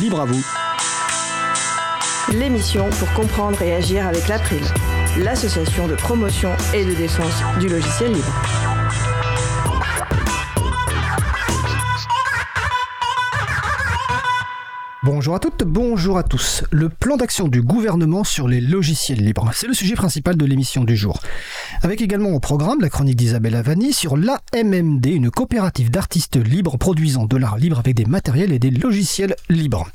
Libre à vous. L'émission pour comprendre et agir avec l'April, l'association de promotion et de défense du logiciel libre. Bonjour à toutes, bonjour à tous. Le plan d'action du gouvernement sur les logiciels libres, c'est le sujet principal de l'émission du jour. Avec également au programme la chronique d'Isabelle Avani sur l'AMMD, une coopérative d'artistes libres produisant de l'art libre avec des matériels et des logiciels libres.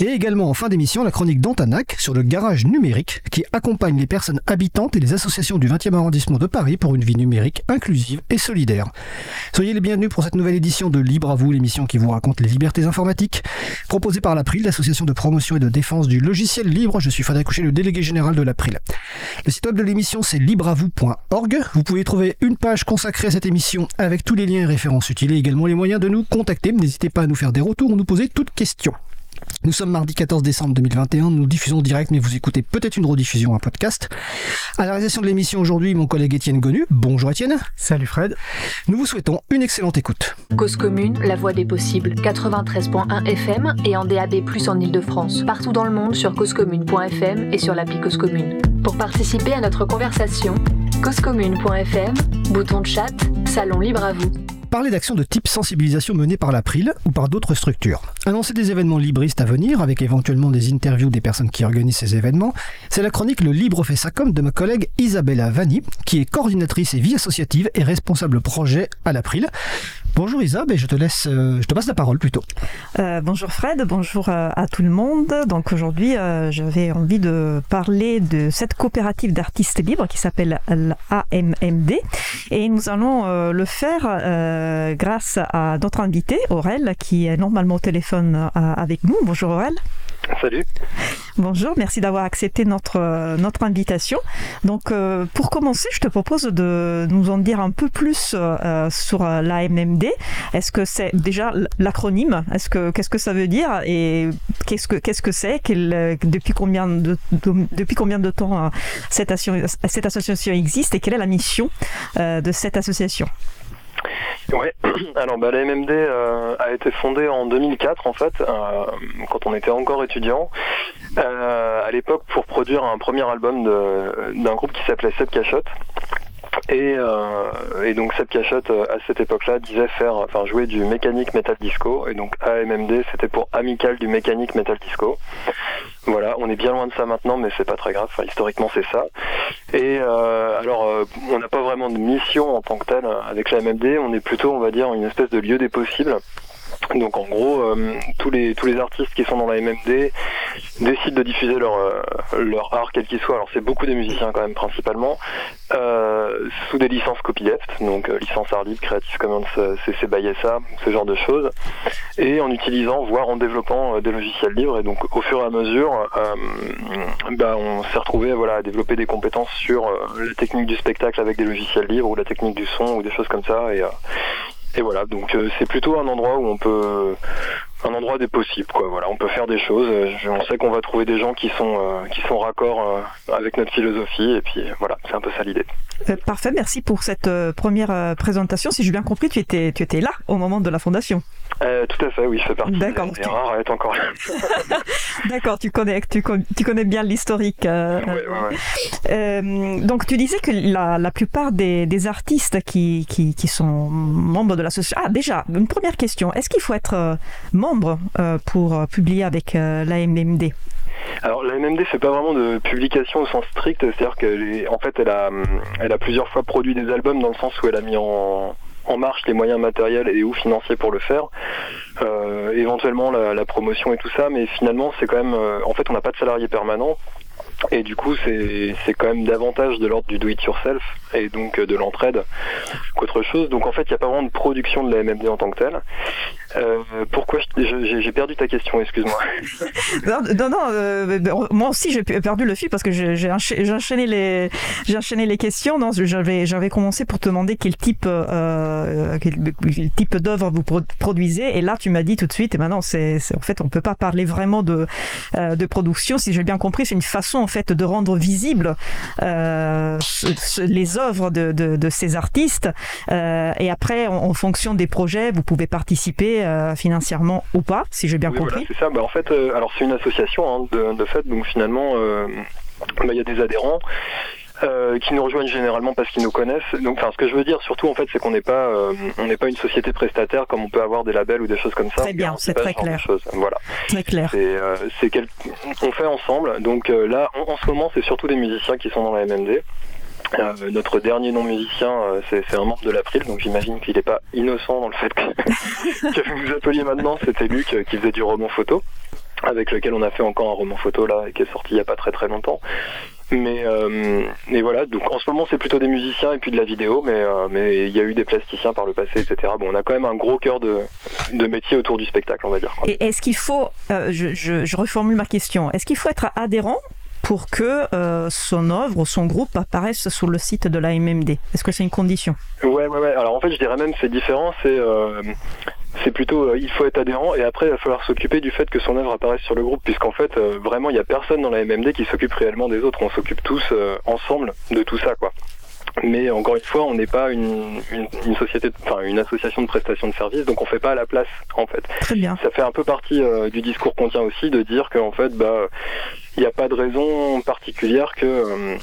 Et également en fin d'émission la chronique d'Antanac sur le garage numérique qui accompagne les personnes habitantes et les associations du 20e arrondissement de Paris pour une vie numérique inclusive et solidaire. Soyez les bienvenus pour cette nouvelle édition de Libre à vous, l'émission qui vous raconte les libertés informatiques, proposée par l'April, l'association de promotion et de défense du logiciel libre. Je suis Fadé Coucher, le délégué général de l'April. Le site web de l'émission c'est Vous pouvez trouver une page consacrée à cette émission avec tous les liens et références utiles et également les moyens de nous contacter. N'hésitez pas à nous faire des retours ou nous poser toutes questions. Nous sommes mardi 14 décembre 2021, nous diffusons direct, mais vous écoutez peut-être une rediffusion, un podcast. À la réalisation de l'émission aujourd'hui, mon collègue Étienne Gonu. Bonjour Étienne. Salut Fred. Nous vous souhaitons une excellente écoute. Cause commune, la voix des possibles, 93.1 FM et en DAB+, en Ile-de-France. Partout dans le monde sur causecommune.fm et sur l'appli Cause Commune. Pour participer à notre conversation, causecommune.fm, bouton de chat, salon libre à vous parler d'actions de type sensibilisation menées par l'April ou par d'autres structures. Annoncer des événements libristes à venir, avec éventuellement des interviews des personnes qui organisent ces événements, c'est la chronique Le Libre fait sa com de ma collègue Isabella Vanni, qui est coordinatrice et vie associative et responsable projet à l'April. Bonjour Isab, et je te laisse, euh, je te passe la parole plutôt. Euh, bonjour Fred, bonjour euh, à tout le monde. Donc aujourd'hui, j'avais envie de parler de cette coopérative d'artistes libres qui s'appelle l'AMMD, et nous allons le faire grâce à notre invité Aurel, qui est normalement au téléphone avec nous. Bonjour Aurel. Salut. Bonjour, merci d'avoir accepté notre, euh, invitation. Donc, euh, pour commencer, je te propose de nous en dire un peu plus euh, sur l'AMMD. Est-ce que c'est déjà l'acronyme? Est-ce que qu'est-ce que ça veut dire? Et qu'est-ce que qu'est-ce que c'est? Depuis combien de, depuis combien de temps cette association existe? Et quelle est la mission de cette association? Ouais, alors bah, la MMD euh, a été fondée en 2004 en fait, euh, quand on était encore étudiant, euh, à l'époque pour produire un premier album d'un groupe qui s'appelait Seb Cachotte. Et, et, donc cette cachette à cette époque-là disait faire, enfin jouer du mécanique metal disco. Et donc AMMD c'était pour amical du mécanique metal disco. Voilà, on est bien loin de ça maintenant, mais c'est pas très grave. Enfin, historiquement, c'est ça. Et euh, alors, euh, on n'a pas vraiment de mission en tant que telle avec la MMD. On est plutôt, on va dire, une espèce de lieu des possibles. Donc en gros, euh, tous les tous les artistes qui sont dans la MMD décident de diffuser leur leur art quel qu'il soit. Alors c'est beaucoup des musiciens quand même principalement sous des licences copyleft, donc licence art Creative Commons, CC BY SA, ce genre de choses, et en utilisant voire en développant des logiciels libres. Et donc au fur et à mesure, bah, on s'est retrouvé voilà à développer des compétences sur la technique du spectacle avec des logiciels libres ou la technique du son ou des choses comme ça et et voilà, donc euh, c'est plutôt un endroit où on peut un endroit des possibles quoi. Voilà on peut faire des choses. On sait qu'on va trouver des gens qui sont euh, qui sont raccords euh, avec notre philosophie. Et puis voilà c'est un peu ça l'idée. Parfait. Merci pour cette première présentation. Si j'ai bien compris tu étais tu étais là au moment de la fondation tout à fait oui je fais partie D'accord, rares à encore D'accord tu connais tu, tu connais bien l'historique donc tu disais que la, la plupart des, des artistes qui, qui, qui sont membres de l'association ah déjà une première question est-ce qu'il faut être membre euh, pour euh, publier avec euh, la MMD alors la MMD fait pas vraiment de publication au sens strict, c'est-à-dire qu'en fait elle a, elle a plusieurs fois produit des albums dans le sens où elle a mis en, marche les moyens matériels et ou financiers pour le faire, éventuellement la, promotion et tout ça, mais finalement c'est quand même, en fait on n'a pas de salarié permanent, et du coup, c'est quand même davantage de l'ordre du do-it-yourself et donc de l'entraide qu'autre chose. Donc en fait, il n'y a pas vraiment de production de la MMD en tant que telle. Euh, pourquoi j'ai perdu ta question Excuse-moi. non, non, euh, moi aussi j'ai perdu le fil parce que j'ai enchaîné les j'ai enchaîné les questions. Non, j'avais j'avais commencé pour te demander quel type euh, quel, type d'œuvre vous produisez et là tu m'as dit tout de suite et maintenant c'est en fait on peut pas parler vraiment de de production si j'ai bien compris c'est une façon en fait de rendre visible les œuvres de, de, de ces artistes et après en, en fonction des projets vous pouvez participer aidé financièrement ou pas, si j'ai bien compris. c'est ça. Bah, en fait, alors c'est une association hein, de, fait, donc finalement, bah, il y a des adhérents. Euh, qui nous rejoignent généralement parce qu'ils nous connaissent. Donc, enfin, ce que je veux dire surtout, en fait, c'est qu'on n'est pas, euh, on n'est pas une société prestataire comme on peut avoir des labels ou des choses comme ça. Très bien, c'est très clair. Voilà. Très clair. C'est, euh, on fait ensemble. Donc là, en, ce moment, c'est surtout des musiciens qui sont dans la MMD. Notre dernier non-musicien, c'est, un membre de l'April, donc j'imagine qu'il n'est pas innocent dans le fait que, que vous appeliez maintenant. C'était Luc qui faisait du roman photo avec lequel on a fait encore un roman photo là et qui est sorti il n'y a pas très très longtemps. Mais, euh, voilà, donc en ce moment c'est plutôt des musiciens et puis de la vidéo, mais euh, il y a eu des plasticiens par le passé, etc. Bon, on a quand même un gros cœur de, métier autour du spectacle, on va dire. Et est-ce qu'il faut, euh, je, reformule ma question, est-ce qu'il faut être adhérent pour que son œuvre son groupe apparaisse sur le site de la MMD Est-ce que c'est une condition? Ouais, ouais, ouais. Alors en fait, je dirais même c'est différent. C'est c'est plutôt euh, il faut être adhérent et après il va falloir s'occuper du fait que son œuvre apparaisse sur le groupe puisqu'en fait euh, vraiment il n'y a personne dans la MMD qui s'occupe réellement des autres on s'occupe tous euh, ensemble de tout ça quoi mais encore une fois, on n'est pas une, une, société, enfin une association de prestation de services, donc on fait pas à la place en fait. Très bien. Ça fait un peu partie du discours qu'on tient aussi de dire qu'en fait, bah, il n'y a pas de raison particulière que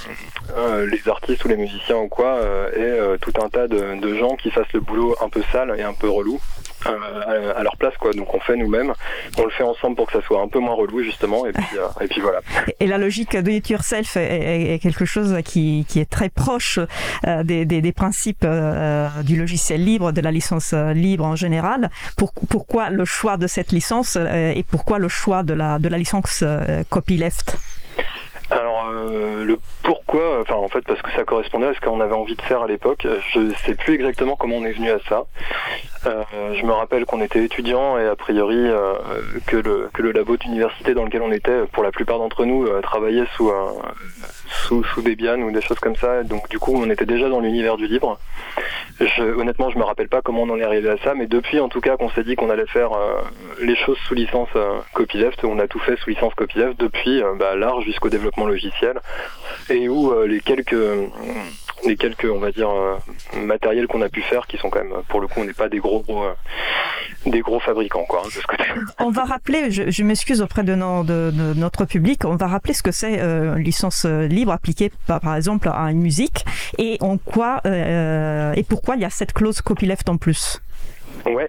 les artistes ou les musiciens ou quoi aient tout un tas de, de gens qui fassent le boulot un peu sale et un peu relou euh, à, leur place quoi. Donc on fait nous-mêmes, on le fait ensemble pour que ça soit un peu moins relou justement et puis, euh, et puis voilà. Et la logique de it yourself est, quelque chose qui, qui, est très proche euh, des, des, des, principes du logiciel libre, de la licence libre en général. Pour, pourquoi le choix de cette licence et pourquoi le choix de la, de la licence copyleft? Alors le pourquoi, enfin en fait parce que ça correspondait à ce qu'on avait envie de faire à l'époque. Je sais plus exactement comment on est venu à ça. Euh, je me rappelle qu'on était étudiants et a priori euh, que, le, que le labo d'université dans lequel on était, pour la plupart d'entre nous, euh, travaillait sous, sous, sous Debian ou des choses comme ça. Donc du coup, on était déjà dans l'univers du libre. Je, honnêtement, je me rappelle pas comment on en est arrivé à ça, mais depuis en tout cas qu'on s'est dit qu'on allait faire les choses sous licence copyleft, on a tout fait sous licence copyleft depuis bah, l'art jusqu'au développement logiciel et où les quelques les quelques, on va dire, euh, matériels qu'on a pu faire, qui sont quand même, pour le coup, on n'est pas des gros, gros euh, des gros fabricants, quoi, hein, de ce côté. On va rappeler, je, m'excuse auprès de, de, notre public, on va rappeler ce que c'est euh, licence libre appliquée, par, par, exemple, à une musique, et en quoi et pourquoi il y a cette clause copyleft en plus. Ouais.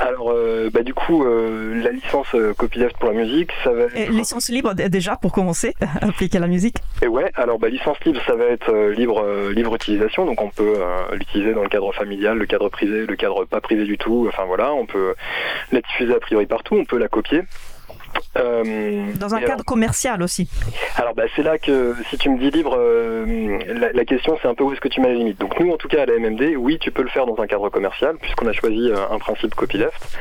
Alors, euh, bah, du coup, euh, la licence euh, copyleft pour la musique, ça va être... licence libre déjà pour commencer, appliquer à la musique. Et ouais, alors bah, licence libre, ça va être libre, libre utilisation, donc on peut l'utiliser dans le cadre familial, le cadre privé, le cadre pas privé du tout, enfin voilà, on peut la diffuser a priori partout, on peut la copier. Euh, Dans un cadre commercial aussi. Alors bah, c'est là que si tu me dis libre, euh, la, question c'est un peu où est-ce que tu mets la limite. Donc nous en tout cas à la MMD, oui tu peux le faire dans un cadre commercial puisqu'on a choisi euh, un principe copyleft.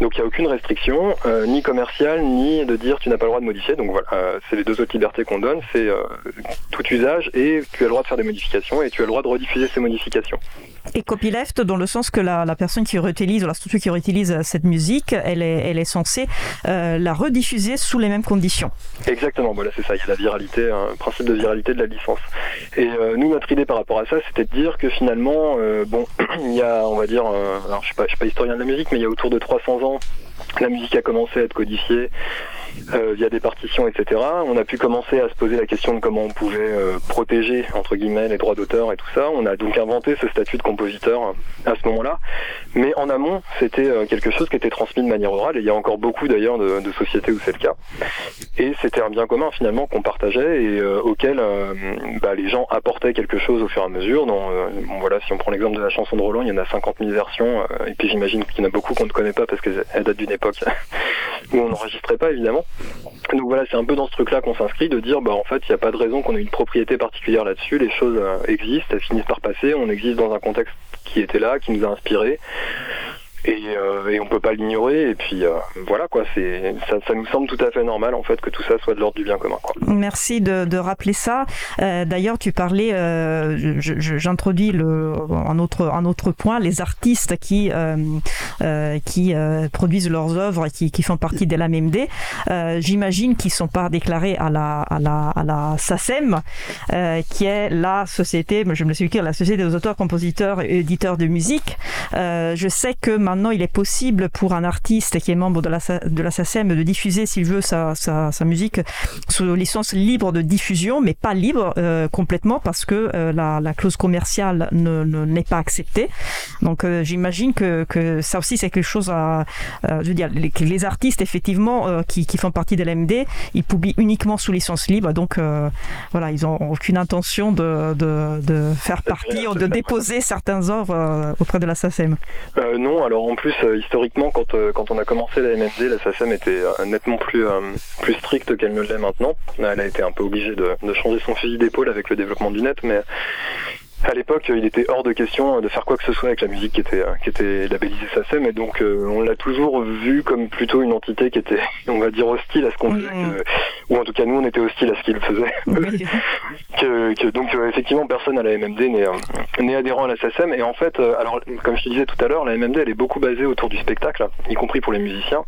Donc il n'y a aucune restriction, euh, ni commerciale, ni de dire tu n'as pas le droit de modifier. Donc voilà, euh, c'est les deux autres libertés qu'on donne, c'est euh, tout usage et tu as le droit de faire des modifications et tu as le droit de rediffuser ces modifications. Et copyleft dans le sens que la, personne qui réutilise ou la structure qui réutilise cette musique, elle est, elle est censée la rediffuser sous les mêmes conditions. Exactement, voilà c'est ça, il y a la viralité, un principe de viralité de la licence. Et nous notre idée par rapport à ça, c'était de dire que finalement, bon, il y a, on va dire, alors je suis pas, je suis pas historien de la musique, mais il y a autour de 300 ans la musique a commencé à être codifiée euh, via des partitions, etc. On a pu commencer à se poser la question de comment on pouvait euh, protéger entre guillemets les droits d'auteur et tout ça. On a donc inventé ce statut de compositeur à ce moment-là. Mais en amont, c'était euh, quelque chose qui était transmis de manière orale et il y a encore beaucoup d'ailleurs de, sociétés où c'est le cas. Et c'était un bien commun finalement qu'on partageait et auquel bah, les gens apportaient quelque chose au fur et à mesure. bon, voilà, si on prend l'exemple de la chanson de Roland, il y en a 50 000 versions et puis j'imagine qu'il y en a beaucoup qu'on ne connaît pas parce qu'elle date d'une époque où on n'enregistrait pas évidemment. Donc voilà, c'est un peu dans ce truc-là qu'on s'inscrit, de dire bah en fait il n'y a pas de raison qu'on ait une propriété particulière là-dessus, les choses euh, existent, elles finissent par passer, on existe dans un contexte qui était là, qui nous a inspiré et, euh, et on peut pas l'ignorer. Et puis euh, voilà quoi. C'est ça, nous semble tout à fait normal en fait que tout ça soit de l'ordre du bien commun merci de, rappeler ça. Euh, d'ailleurs tu parlais euh, j'introduis un autre un autre point les artistes qui qui produisent leurs œuvres et qui, font partie de la MMD j'imagine qu'ils sont pas déclarés à la à la à la SACEM qui est la société je me suis écrit la société des auteurs compositeurs et éditeurs de musique. Je sais que maintenant il est possible pour un artiste qui est membre de la, de la SACEM de diffuser, s'il veut, sa, sa, sa, musique sous licence libre de diffusion, mais pas libre euh, complètement parce que euh, la, la, clause commerciale ne, n'est pas acceptée. Donc euh, j'imagine que, que ça aussi c'est quelque chose à... je veux dire, les, les artistes effectivement qui, qui, font partie de l'MD, ils publient uniquement sous licence libre, donc voilà, ils n'ont aucune intention de, de, de faire partie ou de déposer certains œuvres auprès de la SACEM. non, alors en plus, historiquement, quand, quand on a commencé la MMD, la SACEM était nettement plus, plus stricte qu'elle ne l'est maintenant. Elle a été un peu obligée de, de changer son fusil d'épaule avec le développement du net, mais à l'époque, il était hors de question de faire quoi que ce soit avec la musique qui était, qui était labellisée SACEM, et donc euh, on l'a toujours vu comme plutôt une entité qui était, on va dire, hostile à ce qu'on faisait, ou en tout cas nous on était hostile à ce qu'il faisait. que, donc euh, effectivement personne à la MMD n'est adhérent à la SACEM, et en fait, euh, alors comme je te disais tout à l'heure, la MMD elle est beaucoup basée autour du spectacle, y compris pour les musiciens,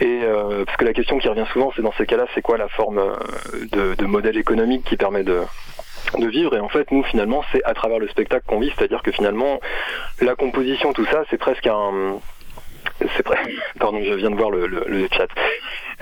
et parce que la question qui revient souvent, c'est dans ces cas-là, c'est quoi la forme de, de modèle économique qui permet de de vivre. Et en fait nous finalement c'est à travers le spectacle qu'on vit. C'est à dire que finalement la composition tout ça c'est presque un c'est presque pardon je viens de voir le, le chat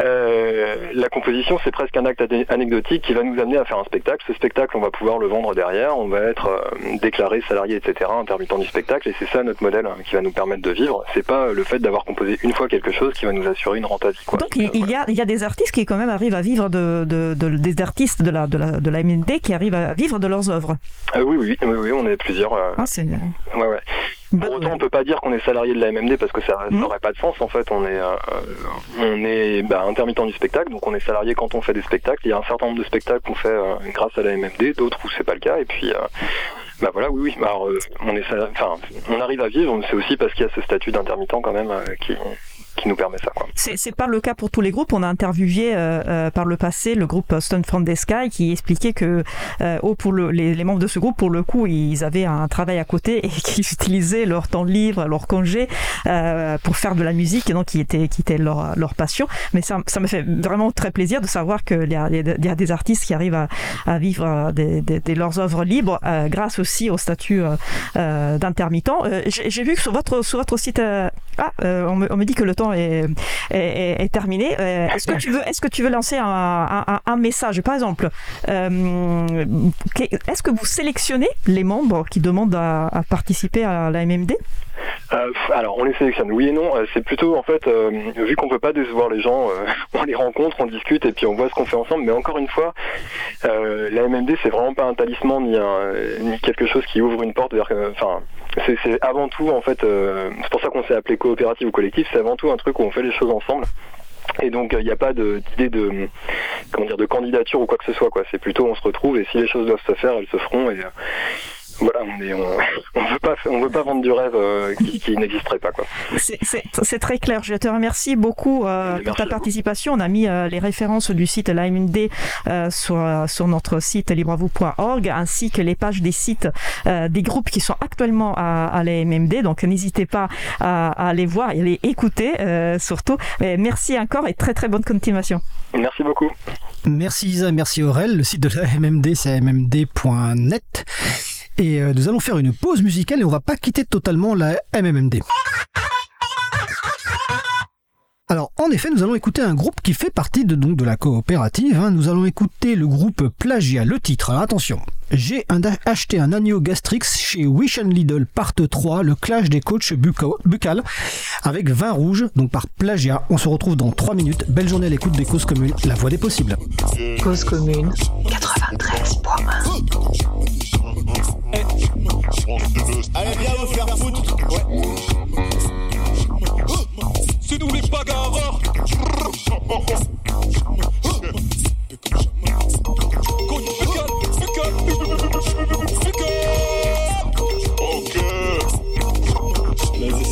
euh, la composition, c'est presque un acte anecdotique qui va nous amener à faire un spectacle. Ce spectacle, on va pouvoir le vendre derrière, on va être euh, déclaré salarié, etc., intermittent du spectacle, et c'est ça notre modèle hein, qui va nous permettre de vivre. C'est pas le fait d'avoir composé une fois quelque chose qui va nous assurer une à vie. Donc il, y a, il y a des artistes qui quand même arrivent à vivre de, de, des artistes de la, de la, de la MND qui arrivent à vivre de leurs œuvres. Euh, oui, oui, oui, oui, on est plusieurs. Ah, c'est... Ouais, ouais. Pour autant, on peut pas dire qu'on est salarié de la MMD parce que ça n'aurait pas de sens. En fait, on est, on est bah, intermittent du spectacle, donc on est salarié quand on fait des spectacles. Il y a un certain nombre de spectacles qu'on fait euh, grâce à la MMD, d'autres où c'est pas le cas. Et puis, euh, bah voilà, oui, oui. Alors, euh, on est, enfin, on arrive à vivre. C'est aussi parce qu'il y a ce statut d'intermittent quand même qui, qui nous permet ça. C'est pas le cas pour tous les groupes. On a interviewé euh, euh, par le passé le groupe Stone from the Sky qui expliquait que euh, oh, pour le, les, membres de ce groupe, pour le coup, ils avaient un travail à côté et qu'ils utilisaient leur temps libre, leur congé pour faire de la musique et donc qui était, leur, passion. Mais ça, me fait vraiment très plaisir de savoir qu'il y, a, y a des artistes qui arrivent à, vivre de leurs œuvres libres grâce aussi au statut d'intermittent. J'ai vu que sur votre, site, ah, on me dit que le temps est, est, terminé. Euh, est-ce que tu veux, est-ce que tu veux lancer un, un, message, par exemple euh, Est-ce que vous sélectionnez les membres qui demandent à, participer à la MMD euh, alors on les sélectionne, oui et non. C'est plutôt en fait, vu qu'on peut pas décevoir les gens, on les rencontre, on discute et puis on voit ce qu'on fait ensemble. Mais encore une fois, la MMD c'est vraiment pas un talisman ni, ni quelque chose qui ouvre une porte vers. Enfin, c'est avant tout en fait, euh, c'est pour ça qu'on s'est appelé coopérative ou collectif, c'est avant tout un truc où on fait les choses ensemble. Et donc il n'y a pas d'idée de, comment dire de candidature ou quoi que ce soit quoi. C'est plutôt on se retrouve et si les choses doivent se faire, elles se feront et voilà, on est, on, veut pas, on veut pas vendre du rêve euh, qui, n'existerait pas quoi. C'est très clair. Je te remercie beaucoup euh, pour ta participation. On a mis euh, les références du site l'AMD sur sur notre site libravou.org ainsi que les pages des sites des groupes qui sont actuellement à, à l'AMMD. Donc n'hésitez pas à, à, aller voir et à les écouter surtout. Mais merci encore et très très bonne continuation. Merci beaucoup. Merci Isa, merci Aurel. Le site de l'AMMD c'est mmd.net. Et euh, nous allons faire une pause musicale et on va pas quitter totalement la MMMD. Alors, en effet, nous allons écouter un groupe qui fait partie de, donc, de la coopérative. Hein. Nous allons écouter le groupe Plagia. Le titre, alors attention. J'ai acheté un agneau Gastrix chez Wish and Lidl, part 3, le clash des coachs buccal, avec vin rouge, donc par Plagia. On se retrouve dans 3 minutes. Belle journée à l'écoute des causes communes, la voix des possibles. Cause commune 93.1 Allez, viens vous faire foutre. Ouais. C'est nous les bagarreurs. Ok. Vas-y,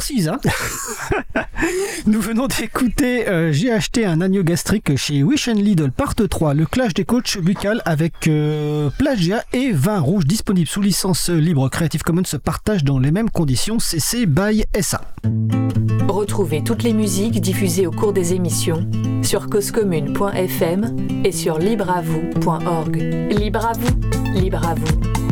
Merci Isa. Nous venons d'écouter euh, J'ai acheté un agneau gastrique chez Wish and Lidl part 3, le clash des coachs buccales avec euh, plagiat et vin rouge disponible sous licence libre Creative Commons se partage dans les mêmes conditions CC by SA. Retrouvez toutes les musiques diffusées au cours des émissions sur causecommune.fm et sur libreavoue.org. Libre à vous, libre à vous.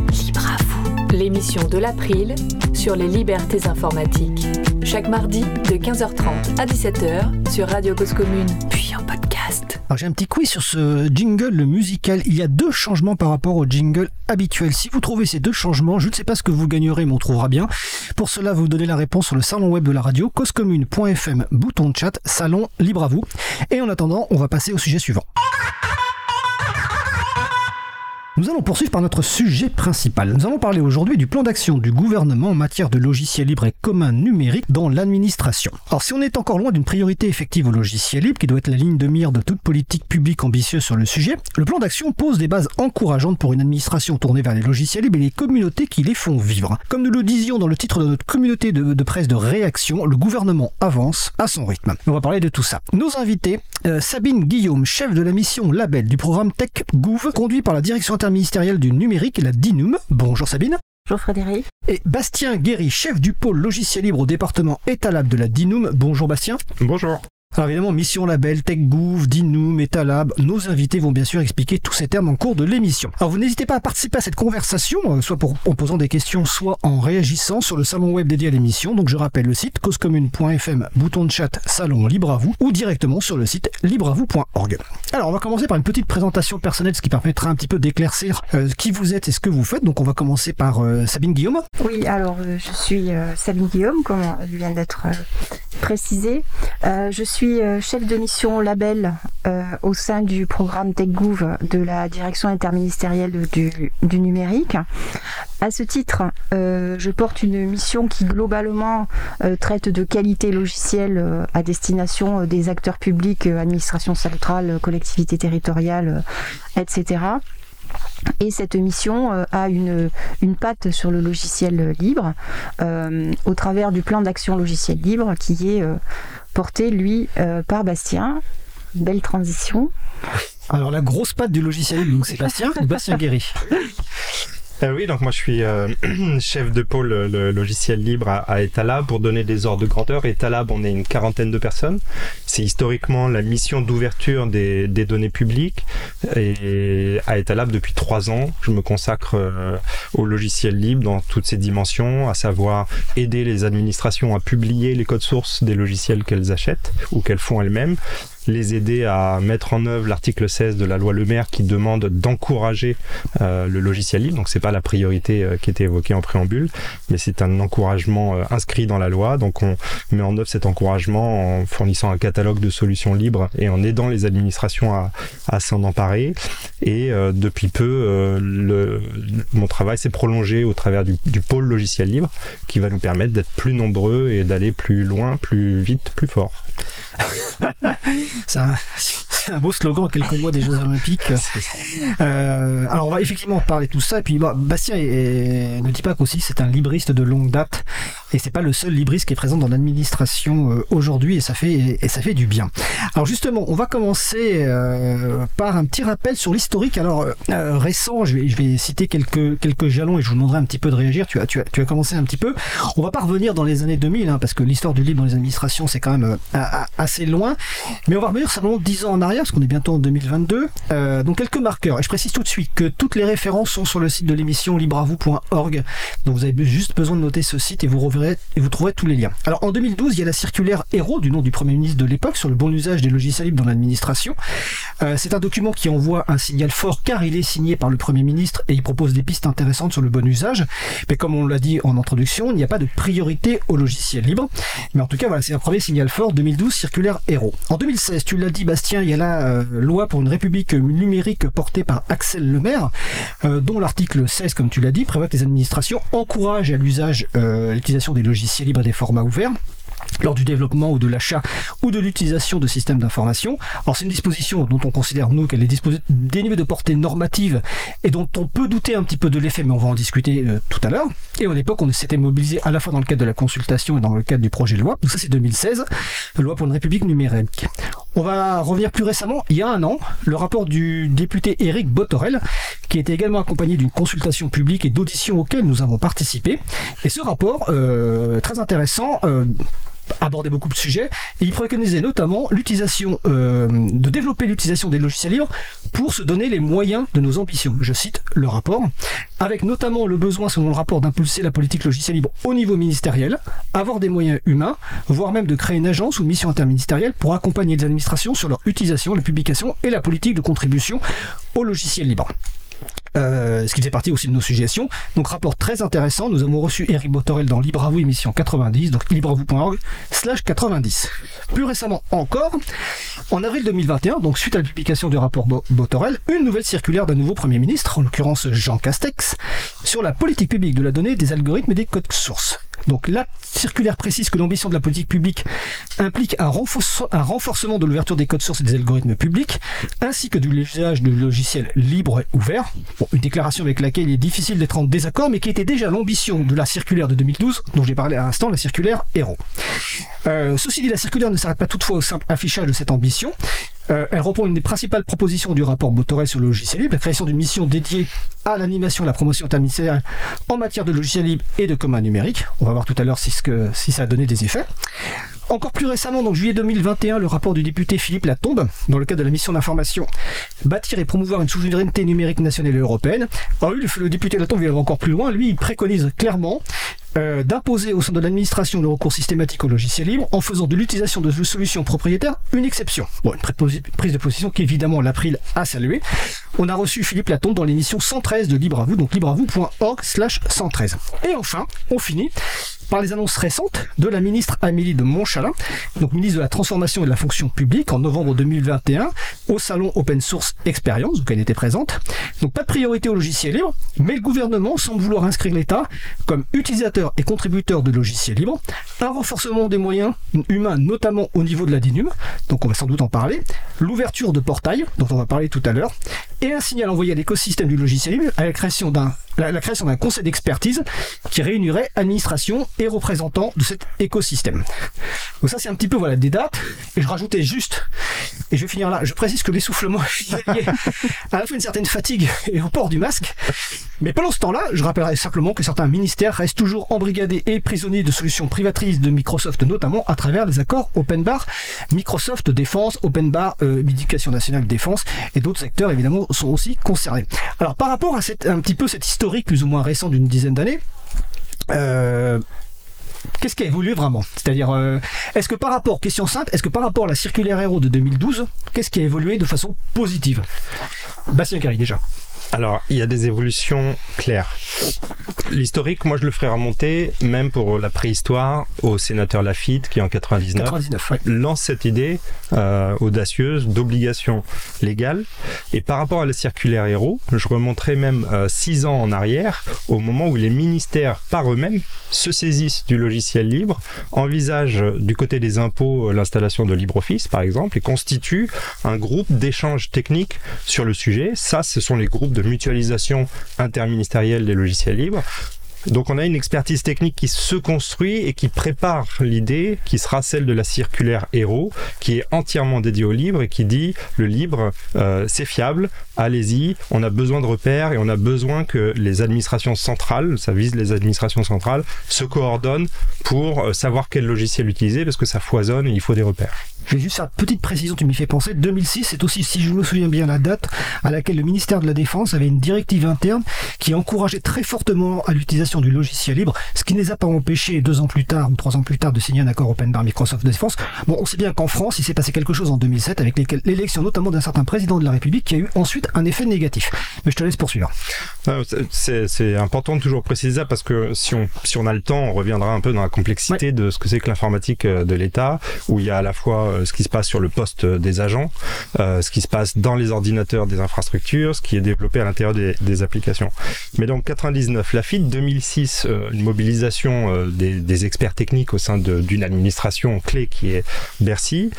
L'émission de l'April sur les libertés informatiques. Chaque mardi de 15h30 à 17h sur Radio Cause Commune, puis en podcast. Alors j'ai un petit quiz sur ce jingle le musical. Il y a deux changements par rapport au jingle habituel. Si vous trouvez ces deux changements, je ne sais pas ce que vous gagnerez, mais on trouvera bien. Pour cela, vous donnez la réponse sur le salon web de la radio, causecommune.fm, bouton de chat, salon libre à vous. Et en attendant, on va passer au sujet suivant. Nous allons poursuivre par notre sujet principal. Nous allons parler aujourd'hui du plan d'action du gouvernement en matière de logiciels libres et communs numériques dans l'administration. Alors si on est encore loin d'une priorité effective au logiciel libre, qui doit être la ligne de mire de toute politique publique ambitieuse sur le sujet, le plan d'action pose des bases encourageantes pour une administration tournée vers les logiciels libres et les communautés qui les font vivre. Comme nous le disions dans le titre de notre communauté de, presse de réaction, le gouvernement avance à son rythme. On va parler de tout ça. Nos invités, euh, Sabine Guillaume, chef de la mission Label du programme Tech Gouv, conduit par la direction interministérielle du numérique, la DINUM. Bonjour Sabine. Bonjour Frédéric. Et Bastien Guéry, chef du pôle logiciel libre au département Etalab de la DINUM. Bonjour Bastien. Bonjour. Alors évidemment, Mission Label, TechGouv, Dinum, Etalab, nos invités vont bien sûr expliquer tous ces termes en cours de l'émission. Alors vous n'hésitez pas à participer à cette conversation, euh, soit pour, en posant des questions, soit en réagissant sur le salon web dédié à l'émission. Donc je rappelle le site causecommune.fm, bouton de chat, salon libre à vous, ou directement sur le site libreavou.org. Alors on va commencer par une petite présentation personnelle, ce qui permettra un petit peu d'éclaircir euh, qui vous êtes et ce que vous faites. Donc on va commencer par euh, Sabine Guillaume. Oui, alors je suis Sabine Guillaume, comme vient d'être précisé. Je suis euh, chef de mission label euh, au sein du programme TechGouv de la direction interministérielle du, numérique. À ce titre, euh, je porte une mission qui globalement traite de qualité logicielle à destination des acteurs publics, administration centrale, collectivités territoriales, etc. Et cette mission euh, a une, une patte sur le logiciel libre euh, au travers du plan d'action logiciel libre qui est euh, porté, lui, euh, par Bastien. Belle transition. Alors la grosse patte du logiciel libre, donc c'est Bastien, Bastien Guéry. Euh, oui, donc moi je suis euh, chef de pôle euh, le logiciel libre à, à Etalab pour donner des ordres de grandeur. Etalab, on est une quarantaine de personnes. C'est historiquement la mission d'ouverture des, des données publiques. Et à Etalab, depuis trois ans, je me consacre euh, au logiciel libre dans toutes ses dimensions, à savoir aider les administrations à publier les codes sources des logiciels qu'elles achètent ou qu'elles font elles-mêmes les aider à mettre en œuvre l'article 16 de la loi Le Maire qui demande d'encourager euh, le logiciel libre. Donc c'est pas la priorité euh, qui était évoquée en préambule, mais c'est un encouragement euh, inscrit dans la loi. Donc on met en œuvre cet encouragement en fournissant un catalogue de solutions libres et en aidant les administrations à, s'en emparer. Et depuis peu, mon travail s'est prolongé au travers du pôle logiciel libre qui va nous permettre d'être plus nombreux et d'aller plus loin, plus vite, plus fort. C'est un, beau slogan quelques mois des Jeux Olympiques. Euh, alors on va effectivement parler de tout ça. Et puis bah, Bastien ne dit pas qu'aussi c'est un libriste de longue date. Et c'est pas le seul libriste qui est présent dans l'administration euh, aujourd'hui. Et ça fait et ça fait du bien. Alors justement, on va commencer euh, par un petit rappel sur l'historique. Alors récent, je vais, je vais citer quelques quelques jalons et je vous demanderai un petit peu de réagir. Tu as tu as tu as commencé un petit peu. On va pas revenir dans les années 2000 hein, parce que l'histoire du livre dans les administrations c'est quand même assez loin. Mais on va revenir simplement 10 ans en arrière, parce qu'on est bientôt en 2022. Euh, donc quelques marqueurs. Et je précise tout de suite que toutes les références sont sur le site de l'émission libreavou.org. Donc vous avez juste besoin de noter ce site et vous reverrez et vous trouverez tous les liens. Alors en 2012, il y a la circulaire Héros du nom du Premier ministre de l'époque sur le bon usage des logiciels libres dans l'administration. Euh, c'est un document qui envoie un signal fort car il est signé par le Premier ministre et il propose des pistes intéressantes sur le bon usage. Mais comme on l'a dit en introduction, il n'y a pas de priorité au logiciel libre. Mais en tout cas, voilà, c'est un premier signal fort 2012 circulaire Héros. En 2016, tu l'as dit Bastien, il y a la euh, loi pour une république numérique portée par Axel Lemaire, euh, dont l'article 16, comme tu l'as dit, prévoit que les administrations encouragent à l'usage euh, l'utilisation des logiciels libres et des formats ouverts lors du développement ou de l'achat ou de l'utilisation de systèmes d'information. Alors c'est une disposition dont on considère nous qu'elle est dénuée de portée normative et dont on peut douter un petit peu de l'effet, mais on va en discuter euh, tout à l'heure. Et à l'époque, on s'était mobilisé à la fois dans le cadre de la consultation et dans le cadre du projet de loi. Donc ça c'est 2016, loi pour une république numérique. On va revenir plus récemment, il y a un an, le rapport du député Éric Botorel, qui était également accompagné d'une consultation publique et d'auditions auxquelles nous avons participé. Et ce rapport, euh, très intéressant, euh, abordait beaucoup de sujets et il préconisait notamment l'utilisation euh, de développer l'utilisation des logiciels libres pour se donner les moyens de nos ambitions. Je cite le rapport, avec notamment le besoin, selon le rapport, d'impulser la politique logicielle libre au niveau ministériel, avoir des moyens humains, voire même de créer une agence ou mission interministérielle pour accompagner les administrations sur leur utilisation, la publication et la politique de contribution au logiciel libre. Euh, ce qui faisait partie aussi de nos suggestions. Donc rapport très intéressant, nous avons reçu Eric Botorel dans Libre émission 90, donc libreavou.org slash 90. Plus récemment encore, en avril 2021, donc suite à la publication du rapport Bo- Botorel, une nouvelle circulaire d'un nouveau Premier ministre, en l'occurrence Jean Castex, sur la politique publique de la donnée, des algorithmes et des codes sources. Donc la circulaire précise que l'ambition de la politique publique implique un, renforce- un renforcement de l'ouverture des codes sources et des algorithmes publics, ainsi que de l'usage de logiciels libres et ouverts. Une déclaration avec laquelle il est difficile d'être en désaccord, mais qui était déjà l'ambition de la circulaire de 2012, dont j'ai parlé à l'instant, la circulaire Héros. Euh, ceci dit, la circulaire ne s'arrête pas toutefois au simple affichage de cette ambition. Euh, elle reprend une des principales propositions du rapport Botorel sur le logiciel libre, la création d'une mission dédiée à l'animation et la promotion interministérielle en matière de logiciel libre et de commun numérique. On va voir tout à l'heure si, si ça a donné des effets. Encore plus récemment, donc juillet 2021, le rapport du député Philippe Latombe, dans le cadre de la mission d'information Bâtir et promouvoir une souveraineté numérique nationale et européenne. Alors le, député Latombe, va encore plus loin. Lui, il préconise clairement euh, d'imposer au sein de l'administration le recours systématique au logiciel libre en faisant de l'utilisation de solutions propriétaires une exception. Bon, une prise de position qu'évidemment l'April a saluée. On a reçu Philippe Latombe dans l'émission 113 de Libre à vous, donc libreavou.org slash 113. Et enfin, on finit par les annonces récentes de la ministre Amélie de Montchalin, donc ministre de la Transformation et de la Fonction publique en novembre 2021 au salon Open Source Experience, donc elle était présente. Donc pas de priorité au logiciel libre, mais le gouvernement semble vouloir inscrire l'État comme utilisateur et contributeur de logiciels libres, un renforcement des moyens humains, notamment au niveau de la DINUM, donc on va sans doute en parler, l'ouverture de portails, dont on va parler tout à l'heure, et un signal envoyé à l'écosystème du logiciel libre à la création d'un la, la création d'un conseil d'expertise qui réunirait administration et représentants de cet écosystème. Donc ça c'est un petit peu voilà des dates et je rajoutais juste et je vais finir là. Je précise que l'essoufflement est à la fois une certaine fatigue et au port du masque. Mais pendant ce temps-là, je rappellerai simplement que certains ministères restent toujours embrigadés et prisonniers de solutions privatrices de Microsoft, notamment à travers les accords Open Bar, Microsoft Défense, Open Bar, euh, Éducation nationale Défense et d'autres acteurs évidemment sont aussi concernés. Alors par rapport à cette, un petit peu cet plus ou moins récent d'une dizaine d'années, euh, Qu'est-ce qui a évolué vraiment? C'est-à-dire, euh, est-ce que par rapport, question simple, est-ce que par rapport à la circulaire Héros de 2012, qu'est-ce qui a évolué de façon positive? Bastien Carry déjà. Alors, il y a des évolutions claires. L'historique, moi je le ferai remonter même pour la préhistoire au sénateur Lafitte qui en 99, 99, ouais. lance cette idée euh, audacieuse d'obligation légale. Et par rapport à la circulaire héros, je remonterai même euh, six ans en arrière, au moment où les ministères par eux-mêmes se saisissent du logiciel libre, envisagent euh, du côté des impôts euh, l'installation de LibreOffice par exemple, et constituent un groupe d'échange technique sur le sujet. Ça, ce sont les groupes de mutualisation interministérielle des logiciels libres. Donc on a une expertise technique qui se construit et qui prépare l'idée qui sera celle de la circulaire Héros, qui est entièrement dédiée au libre et qui dit le libre euh, c'est fiable, allez-y, on a besoin de repères et on a besoin que les administrations centrales, ça vise les administrations centrales, se coordonnent pour euh, savoir quel logiciel utiliser parce que ça foisonne et il faut des repères. Je vais juste faire une petite précision, tu m'y fais penser. 2006, c'est aussi, si je me souviens bien, la date à laquelle le ministère de la Défense avait une directive interne qui encourageait très fortement à l'utilisation du logiciel libre, ce qui ne les a pas empêchés deux ans plus tard ou trois ans plus tard de signer un accord open bar Microsoft de Défense. Bon, on sait bien qu'en France, il s'est passé quelque chose en 2007 avec l'élection notamment d'un certain président de la République qui a eu ensuite un effet négatif. Mais je te laisse poursuivre. Euh, c'est- important de toujours préciser ça parce que si on, si on a le temps, on reviendra un peu dans la complexité de ce que c'est que l'informatique euh, de l'État, où il y a à la fois euh, ce qui se passe sur le poste des agents, euh, ce qui se passe dans les ordinateurs des infrastructures, ce qui est développé à l'intérieur des, applications. Mais donc 99, la FIT 2006, euh, une mobilisation des, experts techniques au sein d'une administration clé qui est Bercy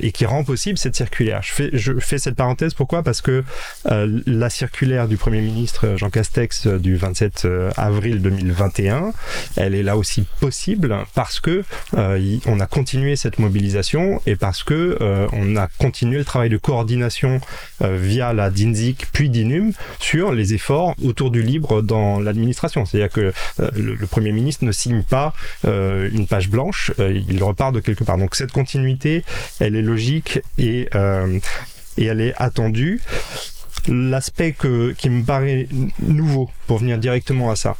et qui rend possible cette circulaire. Je fais, cette parenthèse pourquoi? Parce que la circulaire du Premier ministre Jean Castex du 27 euh, avril 2021, elle est là aussi possible parce que on a continué cette mobilisation et parce que euh, on a continué le travail de coordination euh, via la DINSIC puis DINUM sur les efforts autour du libre dans l'administration. C'est-à-dire que euh, le, le Premier ministre ne signe pas une page blanche, il repart de quelque part. Donc cette continuité, elle est logique et, et elle est attendue. L'aspect qui me paraît nouveau, pour venir directement à ça,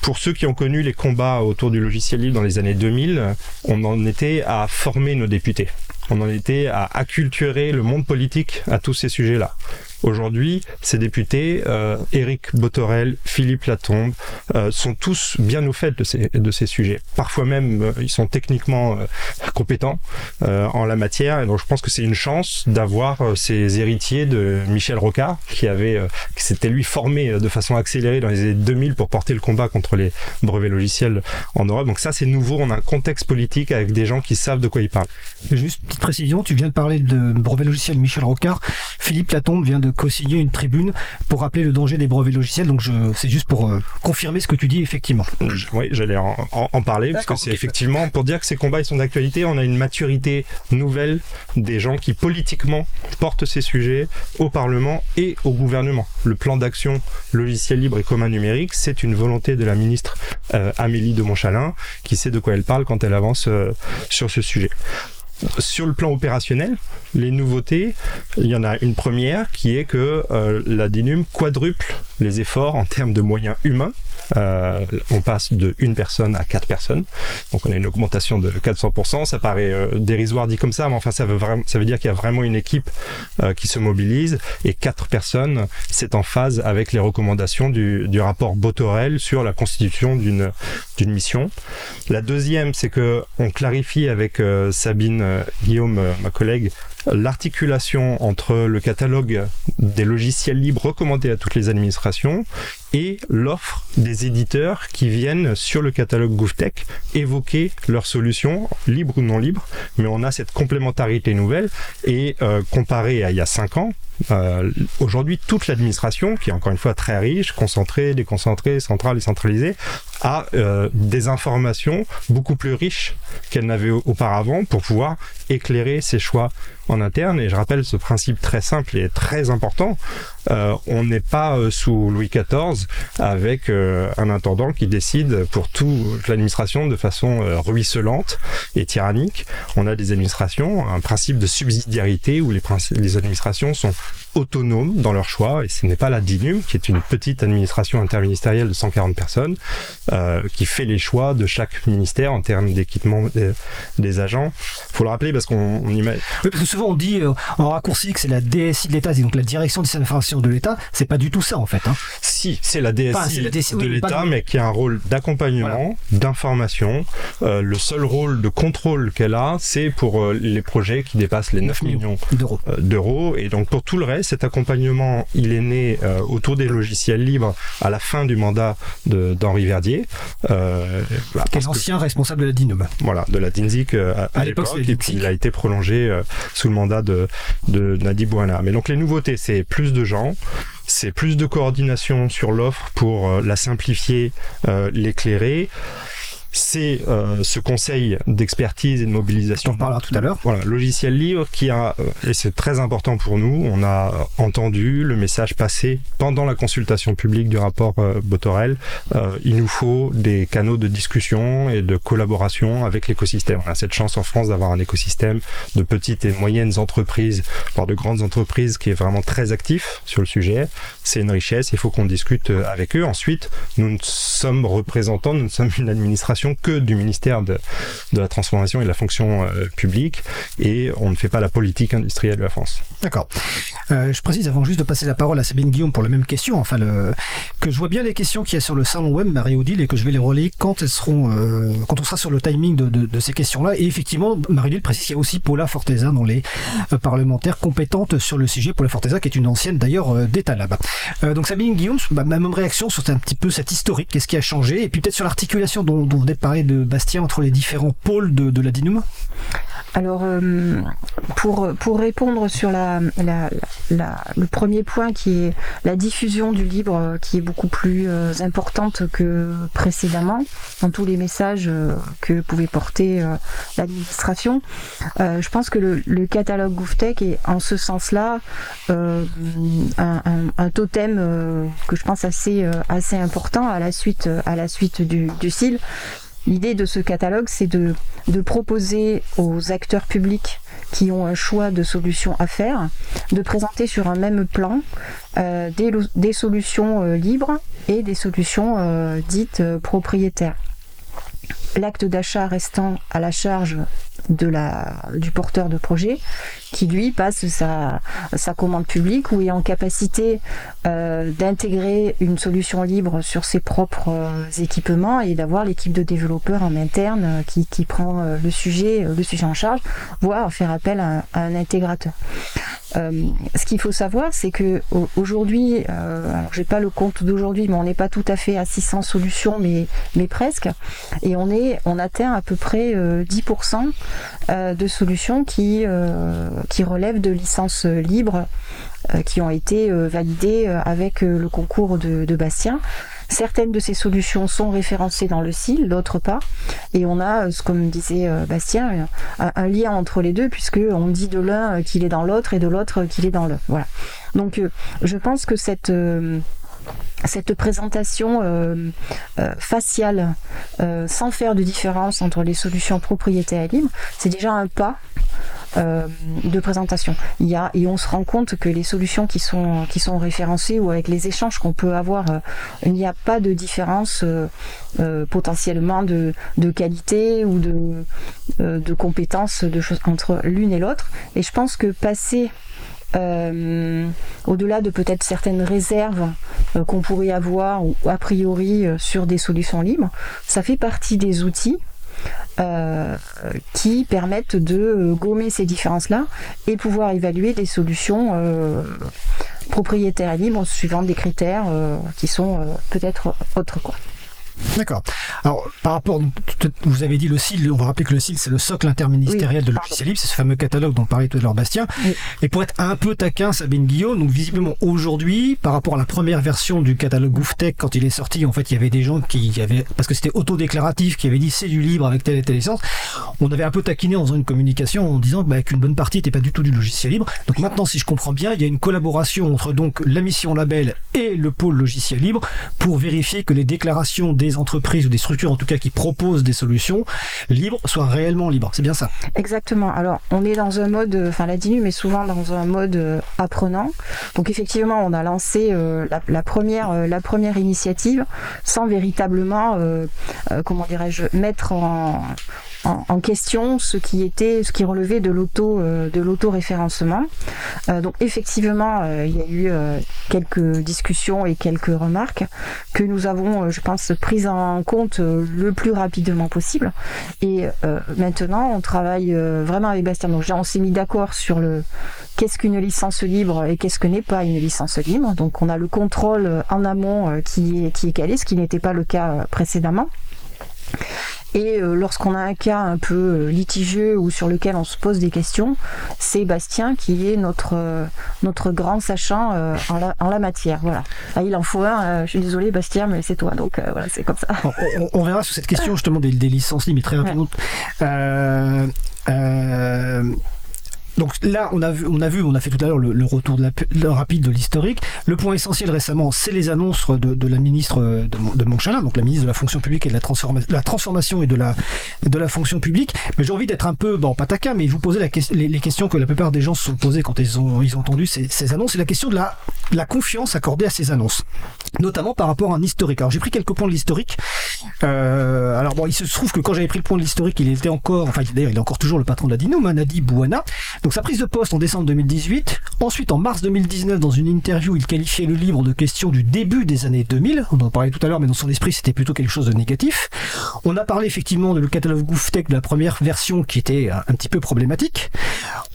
pour ceux qui ont connu les combats autour du logiciel libre dans les années 2000, euh, on en était à former nos députés. On en était à acculturer le monde politique à tous ces sujets-là. Aujourd'hui, ces députés, euh, Éric Botorel, Philippe Latombe, euh, sont tous bien au fait de ces, de ces sujets. Parfois même, euh, ils sont techniquement euh, compétents en la matière. Donc, je pense que c'est une chance d'avoir ces héritiers de Michel Rocard, qui avait, qui s'était lui formé de façon accélérée dans les années 2000 pour porter le combat contre les brevets logiciels en Europe. Donc ça, c'est nouveau. On a un contexte politique avec des gens qui savent de quoi ils parlent. Juste petite précision, tu viens de parler de brevet logiciel Michel Rocard. Philippe Latombe vient de co-signer une tribune pour rappeler le danger des brevets logiciels. Donc je, c'est juste pour euh, confirmer ce que tu dis effectivement. Oui, j'allais en, en- en parler, parce que c'est effectivement pour dire que ces combats ils sont d'actualité, on a une maturité nouvelle des gens qui politiquement portent ces sujets au Parlement et au gouvernement. Le plan d'action logiciel libre et commun numérique, c'est une volonté de la ministre euh, Amélie de Montchalin, qui sait de quoi elle parle quand elle avance euh, sur ce sujet. Sur le plan opérationnel, les nouveautés, il y en a une première qui est que euh, la DINUM quadruple les efforts en termes de moyens humains. Euh, on passe de une personne à quatre personnes, donc on a une augmentation de 400%. Ça paraît euh, dérisoire dit comme ça, mais enfin ça veut dire qu'il y a vraiment une équipe euh, qui se mobilise et quatre personnes, c'est en phase avec les recommandations du, rapport Botorel sur la constitution d'une d'une mission. La deuxième, c'est que on clarifie avec Sabine Guillaume, ma collègue, l'articulation entre le catalogue des logiciels libres recommandés à toutes les administrations et l'offre des éditeurs qui viennent sur le catalogue GovTech évoquer leurs solutions, libres ou non libres, mais on a cette complémentarité nouvelle et euh, comparé à il y a cinq ans, euh, aujourd'hui toute l'administration, qui est encore une fois très riche, concentrée, déconcentrée, centrale et centralisée, a euh, des informations beaucoup plus riches qu'elle n'avait au- auparavant pour pouvoir éclairer ses choix en interne. Et je rappelle ce principe très simple et très important. Euh, on n'est pas euh, sous Louis XIV avec euh, un intendant qui décide pour toute l'administration de façon euh, ruisselante et tyrannique. On a des administrations, un principe de subsidiarité où les, les administrations sont autonomes dans leur choix et ce n'est pas la DINUM qui est une petite administration interministérielle de 140 personnes euh, qui fait les choix de chaque ministère en termes d'équipement des, des agents. Faut le rappeler parce qu'on on imagine Oui, parce que souvent on dit euh, en raccourci que c'est la DSI de l'État, donc la direction des systèmes de l'État. C'est pas du tout ça en fait. Hein. Si, c'est la DSI, Enfin, c'est la DSI, de oui, l'État, mais qui a un rôle d'accompagnement, d'information. Euh, le seul rôle de contrôle qu'elle a, c'est pour euh, les projets qui dépassent les 9 millions d'euros. euh, d'euros. Et donc pour tout le reste, cet accompagnement, il est né euh, autour des logiciels libres à la fin du mandat d'Henri Verdier. Euh, bah, Qui est parce que- l'ancien responsable de la DINUM. voilà, de la DINZIC à, À à l'époque, il a été prolongé sous le mandat de, de Nadi Bouana. Mais donc les nouveautés, c'est plus de gens, c'est plus de coordination sur l'offre pour euh, la simplifier, euh, l'éclairer. C'est euh, ce conseil d'expertise et de mobilisation. On parlera tout à l'heure. Voilà, logiciel libre qui a, euh, et c'est très important pour nous, on a entendu le message passer pendant la consultation publique du rapport euh, Botorel. Euh, il nous faut des canaux de discussion et de collaboration avec l'écosystème. On a cette chance en France d'avoir un écosystème de petites et moyennes entreprises, voire de grandes entreprises qui est vraiment très actif sur le sujet. C'est une richesse, il faut qu'on discute euh, avec eux. Ensuite, nous ne sommes représentants, nous ne sommes une administration que du ministère de, la transformation et de la fonction euh, publique et on ne fait pas la politique industrielle de la France. D'accord. Euh, je précise avant juste de passer la parole à Sabine Guillaume pour la même question, enfin que je vois bien les questions qu'il y a sur le salon web Marie-Odile et que je vais les relayer quand elles seront, euh, quand on sera sur le timing de, ces questions-là. Et effectivement, Marie-Odile précise qu'il y a aussi Paula Forteza dans les parlementaires compétentes sur le sujet. Paula Forteza qui est une ancienne d'ailleurs là-bas. Euh, donc Sabine Guillaume, ma même réaction sur un petit peu cette historique, qu'est-ce qui a changé? Et puis peut-être sur l'articulation dont, dont vous venez de parler de Bastien entre les différents pôles de, de la DINUM? Alors, euh, pour, pour répondre sur la, la- la- le premier point qui est la diffusion du livre, euh, qui est beaucoup plus euh, importante que précédemment, dans tous les messages que pouvait porter l'administration, je pense que le, catalogue GouffTech est en ce sens-là un, totem que je pense assez, assez important à la suite, à la suite du, du CIL. L'idée de ce catalogue, c'est de, de proposer aux acteurs publics qui ont un choix de solutions à faire, de présenter sur un même plan euh, des, solutions euh, libres et des solutions euh, dites propriétaires. L'acte d'achat restant à la charge de la, du porteur de projet, qui lui passe sa, sa commande publique ou est en capacité euh, d'intégrer une solution libre sur ses propres euh, équipements et d'avoir l'équipe de développeurs en interne euh, qui, qui prend le sujet, le sujet en charge, voire faire appel à, un intégrateur. Ce qu'il faut savoir, c'est que au- aujourd'hui, euh, alors j'ai pas le compte d'aujourd'hui, mais on n'est pas tout à fait à 600 solutions, mais, mais presque, et on est, on atteint à peu près euh, 10% euh, de solutions qui, euh, qui relèvent de licences libres, euh, qui ont été euh, validées euh, avec euh, le concours de, Bastien. Certaines de ces solutions sont référencées dans le CIL, d'autres pas. Et on a, euh, comme disait euh, Bastien, un, lien entre les deux, puisque on dit de l'un euh, qu'il est dans l'autre et de l'autre euh, qu'il est dans le. Voilà. Donc, euh, je pense que cette euh, cette présentation euh, euh, faciale, euh, sans faire de différence entre les solutions propriétaires et libres, c'est déjà un pas euh, de présentation. Il y a, et on se rend compte que les solutions qui sont, qui sont référencées ou avec les échanges qu'on peut avoir, euh, il n'y a pas de différence euh, potentiellement de, de qualité ou de, de compétences de choses entre l'une et l'autre. Et je pense que passer euh, au-delà de peut-être certaines réserves euh, qu'on pourrait avoir ou a priori euh, sur des solutions libres, ça fait partie des outils qui permettent de gommer ces différences-là et pouvoir évaluer des solutions propriétaires libres suivant des critères qui sont peut-être autres. Quoi. D'accord. Alors, par rapport, vous avez dit le CIL, on va rappeler que le CIL, c'est le socle interministériel de logiciel libre, c'est ce fameux catalogue dont parlait tout à l'heure Bastien. Et pour être un peu taquin, Sabine Guillaume, donc visiblement aujourd'hui, par rapport à la première version du catalogue GouffTech, quand il est sorti, en fait, il y avait des gens qui avaient, parce que c'était autodéclaratif, qui avaient dit c'est du libre avec telle et telle licence. On avait un peu taquiné en faisant une communication en disant bah, qu'une bonne partie n'était pas du tout du logiciel libre. Donc maintenant, si je comprends bien, il y a une collaboration entre donc la mission label et le pôle logiciel libre pour vérifier que les déclarations des entreprises ou des structures en tout cas qui proposent des solutions libres soient réellement libres. C'est bien ça Exactement. Alors, on est dans un mode, euh, enfin la DINU est souvent dans un mode euh, apprenant. Donc effectivement, on a lancé euh, la, première, la première initiative sans véritablement, comment dirais-je, mettre en en, en question ce qui était, ce qui relevait de l'auto, euh, de l'auto-référencement. Euh, donc effectivement, euh, il y a eu euh, quelques discussions et quelques remarques que nous avons, euh, je pense, prises en compte euh, le plus rapidement possible. Et maintenant, on travaille vraiment avec Bastien. Donc on s'est mis d'accord sur le qu'est-ce qu'une licence libre et qu'est-ce que n'est pas une licence libre. Donc on a le contrôle en amont qui est, qui est calé, ce qui n'était pas le cas précédemment. Et euh, lorsqu'on a un cas un peu euh, litigieux ou sur lequel on se pose des questions, c'est Bastien qui est notre, euh, notre grand sachant euh, en, la, en la matière. Voilà. Ah, il en faut un, euh, je suis désolée Bastien, mais c'est toi. Donc euh, voilà, c'est comme ça. On, on- on verra sur cette question justement des, des licences libres, très rapidement. Euh, euh, donc là, on a vu, on a vu, on a fait tout à l'heure le, le retour de la, le rapide de l'historique. Le point essentiel récemment, c'est les annonces de, de la ministre de, Mon- de Montchalin, donc la ministre de la fonction publique et de la, transforma- la transformation et de la, de la fonction publique. Mais j'ai envie d'être un peu, bon, taquin, mais vous posais la les, les questions que la plupart des gens se sont posées quand ils ont, ils ont entendu ces, ces annonces. C'est la question de la, la confiance accordée à ces annonces, notamment par rapport à un historique. Alors j'ai pris quelques points de l'historique. Euh, alors bon, il se trouve que quand j'avais pris le point de l'historique, il était encore, enfin d'ailleurs il est encore toujours le patron de la Dino, Manadi Bouana. Donc sa prise de poste en décembre 2018. Ensuite en mars 2019, dans une interview, il qualifiait le livre de question du début des années 2000. On en parlait tout à l'heure, mais dans son esprit c'était plutôt quelque chose de négatif. On a parlé effectivement de le catalogue GoofTech de la première version qui était un, un petit peu problématique.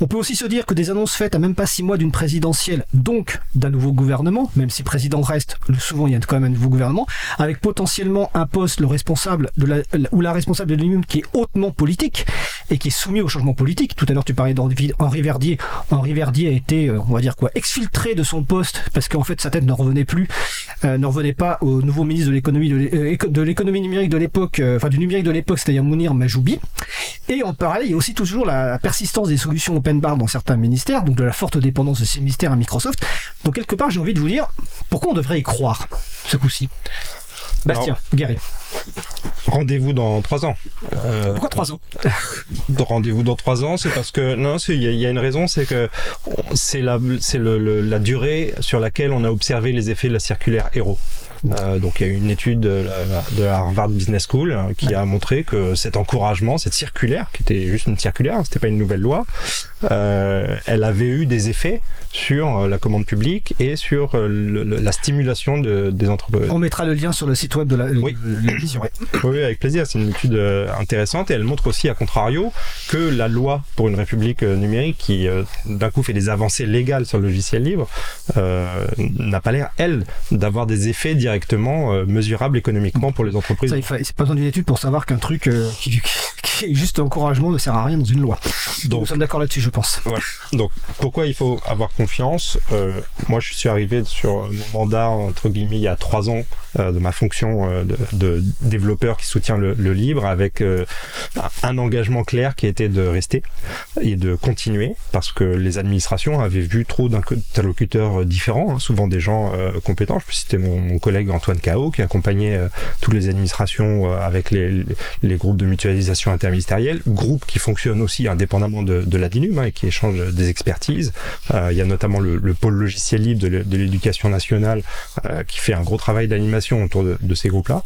On peut aussi se dire que des annonces faites à même pas six mois d'une présidentielle, donc d'un nouveau gouvernement, même si président reste, souvent il y a quand même un nouveau gouvernement, avec potentiellement un poste, le responsable de la, ou la responsable de l'immeuble qui est hautement politique et qui est soumis au changement politique. Tout à l'heure tu parlais d'Henri Henri Verdier. Henri Verdier a été, euh, on va dire quoi, exfiltré de son poste parce qu'en fait sa tête ne revenait plus, euh, ne revenait pas au nouveau ministre de l'économie euh, numérique de l'époque, enfin du numérique de l'époque, c'est-à-dire Mounir Majoubi. Et en parallèle, il y a aussi toujours la persistance des solutions open bar dans certains ministères, donc de la forte dépendance de ces ministères à Microsoft. Donc quelque part, j'ai envie de vous dire, pourquoi on devrait y croire ce coup-ci? Bastien, Guéry. Rendez-vous dans trois ans. Euh, Pourquoi trois ans? Rendez-vous dans trois ans, c'est parce que non, c'est- il y, a- il y a une raison, c'est que c'est la c'est le, le- la durée sur laquelle on a observé les effets de la circulaire Hero. Euh, donc il y a eu une étude de la, de la Harvard Business School euh, qui a montré que cet encouragement, cette circulaire, qui était juste une circulaire, c'était pas une nouvelle loi, euh, elle avait eu des effets sur la commande publique et sur le- le- la stimulation de- des entreprises. On mettra le lien sur le site web de la- Oui. ouais. Oui, avec plaisir. C'est une étude intéressante et elle montre aussi, à contrario, que la loi pour une république numérique, qui euh, d'un coup fait des avancées légales sur le logiciel libre, n'a pas l'air, elle, d'avoir des effets directement euh, mesurables économiquement pour les entreprises. Ça, il fa- C'est pas besoin d'une étude pour savoir qu'un truc euh, qui, qui est juste encouragement ne sert à rien dans une loi. Donc, nous sommes d'accord là-dessus, je pense. Donc, pourquoi il faut avoir confiance Euh, Moi, je suis arrivé sur mon mandat, entre guillemets, il y a trois ans, de ma fonction de, de développeur qui soutient le, le libre, avec un engagement clair qui était de rester et de continuer, parce que les administrations avaient vu trop d'interlocuteurs différents, hein, souvent des gens compétents. Je peux citer mon, mon collègue Antoine Cao, qui accompagnait euh, toutes les administrations euh, avec les, groupes de mutualisation interministérielle, groupe qui fonctionne aussi indépendamment de, la DINUM hein, et qui échange des expertises. Euh, il y a notamment le, le pôle logiciel libre de l'é- de l'éducation nationale qui fait un gros travail d'animation autour de ces groupes-là.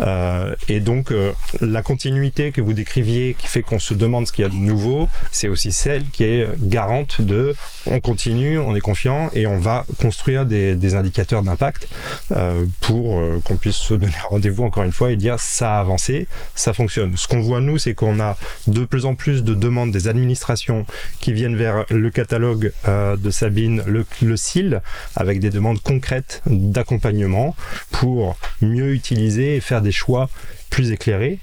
Euh, et donc euh, la continuité que vous décriviez, qui fait qu'on se demande ce qu'il y a de nouveau, c'est aussi celle qui est garante de on continue, on est confiant et on va construire des, des indicateurs d'impact euh, pour euh, qu'on puisse se donner rendez-vous encore une fois et dire ça a avancé, ça fonctionne. Ce qu'on voit nous, c'est qu'on a de plus en plus de demandes des administrations qui viennent vers le catalogue euh, de Sabine, le, le CIL, avec des demandes concrètes d'accompagnement pour mieux utiliser et faire des choix plus éclairés.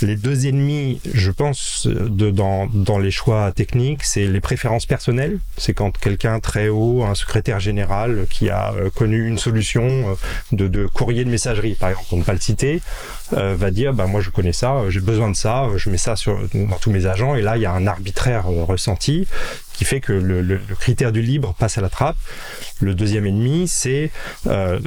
Les deux ennemis, je pense, dans les choix techniques, c'est les préférences personnelles. C'est quand quelqu'un très haut, un secrétaire général qui a euh, connu une solution euh, de, de courrier de messagerie, par exemple, pour ne pas le citer, euh, va dire, bah, moi je connais ça, euh, j'ai besoin de ça, euh, je mets ça sur, dans tous mes agents, et là il y a un arbitraire euh, ressenti qui fait que le, le- le critère du libre passe à la trappe. Le deuxième ennemi, c'est euh,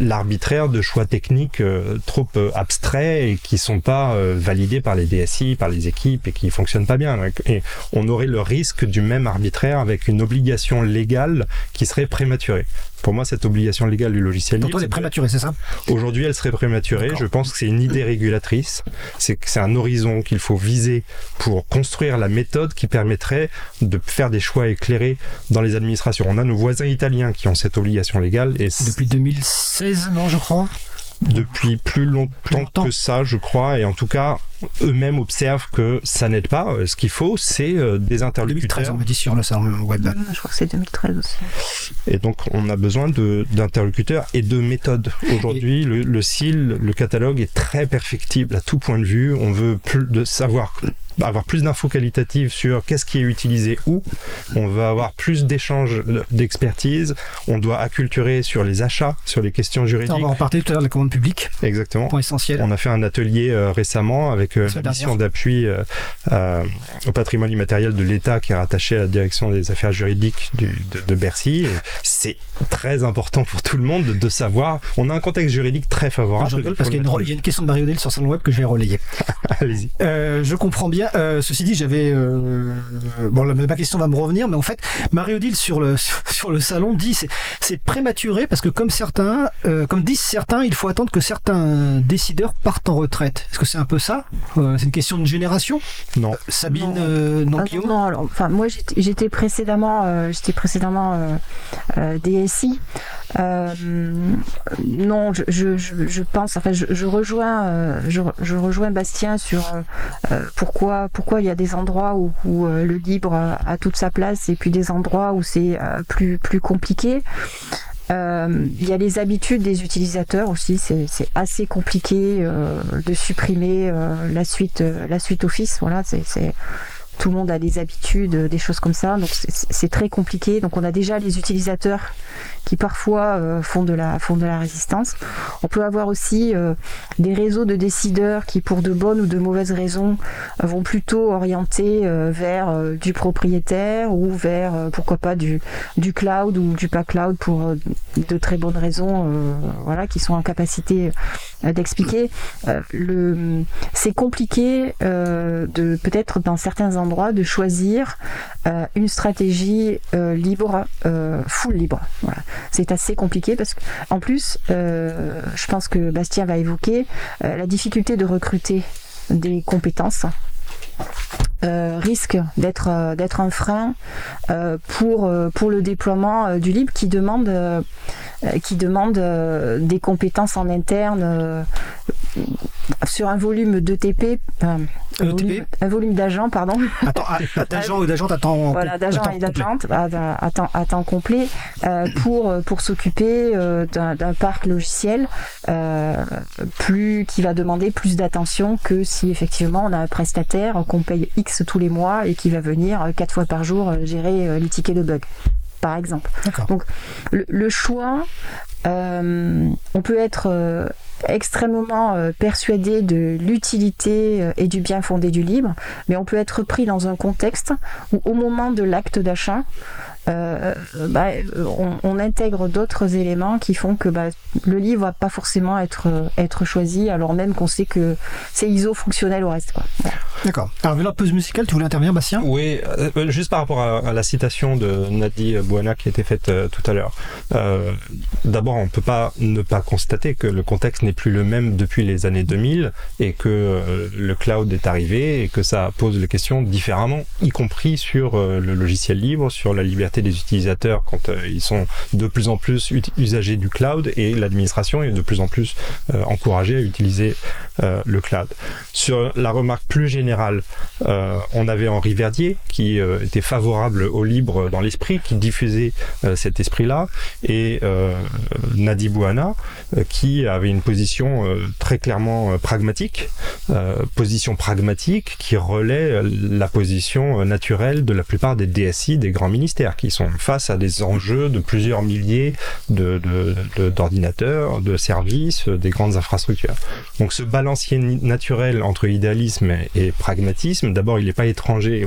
l'arbitraire de choix techniques euh, trop abstraits et qui sont pas validés par les DSI, par les équipes et qui fonctionnent pas bien. Et on aurait le risque du même arbitraire avec une obligation légale qui serait prématurée. Pour moi, cette obligation légale du logiciel Pour libre, toi, elle est prématurée, c'est ça? Aujourd'hui, elle serait prématurée. Je pense que c'est une idée régulatrice. C'est un horizon qu'il faut viser pour construire la méthode qui permettrait de faire des choix éclairés dans les administrations. On a nos voisins italiens qui ont cette obligation légale et Depuis 2016, non, je crois. Depuis plus longtemps, longtemps. que ça, je crois. Et en tout cas, eux-mêmes observent que ça n'aide pas. Euh, Ce qu'il faut, c'est euh, des 2013, interlocuteurs. on me dit sur le salon web. Je crois que c'est 2013 aussi. Et donc, on a besoin d'interlocuteurs et de méthodes. Aujourd'hui, le, le CIL, le catalogue est très perfectible à tout point de vue. On veut plus de savoir avoir plus d'infos qualitatives sur qu'est-ce qui est utilisé où. On veut avoir plus d'échanges d'expertise. On doit acculturer sur les achats, sur les questions On juridiques. va en parler tout à l'heure de la commande publique, Exactement. point essentiel. On a fait un atelier euh, récemment avec euh, La mission d'appui euh, au patrimoine immatériel de l'État qui est rattaché à la direction des affaires juridiques du- de, de Bercy. C'est très important pour tout le monde de, de savoir. On a un contexte juridique très favorable. je rigole parce qu'il y a, une, il y a une question de Marie-Odile sur salon web que je vais relayer. Allez-y. Euh, je comprends bien. Euh, ceci dit, j'avais euh, bon, la, ma question va me revenir, mais en fait, Marie-Odile sur le sur le salon dit c'est c'est prématuré parce que comme certains, euh, comme disent certains, il faut attendre que certains décideurs partent en retraite. Est-ce que c'est un peu ça? Euh, C'est une question de génération? Non. Sabine, Non. euh, non, Ah, Guillaume? non, alors, enfin, moi j'étais j'étais précédemment, euh, j'étais précédemment euh, euh, DSI. Euh, non, je, je, je, pense, enfin, je, je rejoins, euh, je, je rejoins Bastien sur euh, pourquoi, pourquoi il y a des endroits où, où, le libre a toute sa place et puis des endroits où c'est plus, plus compliqué. Euh, il y a les habitudes des utilisateurs aussi, c'est assez compliqué euh, de supprimer euh, la suite, la suite Office. Voilà, c'est- tout le monde a des habitudes, euh, des choses comme ça, donc c'est- très compliqué. Donc on a déjà les utilisateurs qui parfois euh, font de la font de la résistance. On peut avoir aussi euh, des réseaux de décideurs qui, pour de bonnes ou de mauvaises raisons, vont plutôt orienter vers du propriétaire ou vers pourquoi pas du du cloud ou du pas cloud pour de très bonnes raisons, voilà, qui sont en capacité d'expliquer. Le c'est compliqué de peut-être dans certains endroits de choisir euh, une stratégie euh, libre, euh, full libre. C'est assez compliqué parce que en plus, je pense que Bastien va évoquer la difficulté de recruter des compétences. Euh, risque d'être euh, d'être un frein euh, pour pour le déploiement du libre qui demande qui demande des compétences en interne sur un volume d'ETP un ETP? volume, volume d'agents pardon Attends, ah, d'agent ou d'agent, attends. voilà, d'agents et d'agentes à, temps, à temps complet pour, pour s'occuper d'un parc logiciel plus, qui va demander plus d'attention que si effectivement on a un prestataire qu'on paye X tous les mois et qui va venir euh, quatre fois par jour euh, gérer euh, les tickets de bug, par exemple. Donc le, le choix, euh, on peut être extrêmement euh, persuadé de l'utilité euh, et du bien fondé du libre, mais on peut être pris dans un contexte où au moment de l'acte d'achat, euh, bah, on, on intègre d'autres éléments qui font que bah, le livre va pas forcément être, euh, être choisi, alors même qu'on sait que c'est ISO fonctionnel au reste. Quoi. Voilà. D'accord. Alors, la pause musicale, tu voulais intervenir, Bastien? Oui, euh, juste par rapport à, à la citation de Nadi Bouana qui a été faite euh, tout à l'heure. Euh, D'abord, on ne peut pas ne pas constater que le contexte n'est plus le même depuis les années 2000 et que euh, le cloud est arrivé et que ça pose les questions différemment, y compris sur euh, le logiciel libre, sur la liberté des utilisateurs quand euh, ils sont de plus en plus usagers du cloud et l'administration est de plus en plus euh, encouragée à utiliser euh, le cloud. Sur la remarque plus générale, on avait Henri Verdier qui était favorable au libre dans l'esprit, qui diffusait cet esprit-là, et Nadi Bouana euh, qui avait une position très clairement pragmatique, position pragmatique qui relaie la position naturelle de la plupart des DSI des grands ministères qui sont face à des enjeux de plusieurs milliers d'ordinateurs, de, services, euh, des grandes infrastructures. Donc ce balancier naturel entre idéalisme et pragmatisme. D'abord, il n'est pas étranger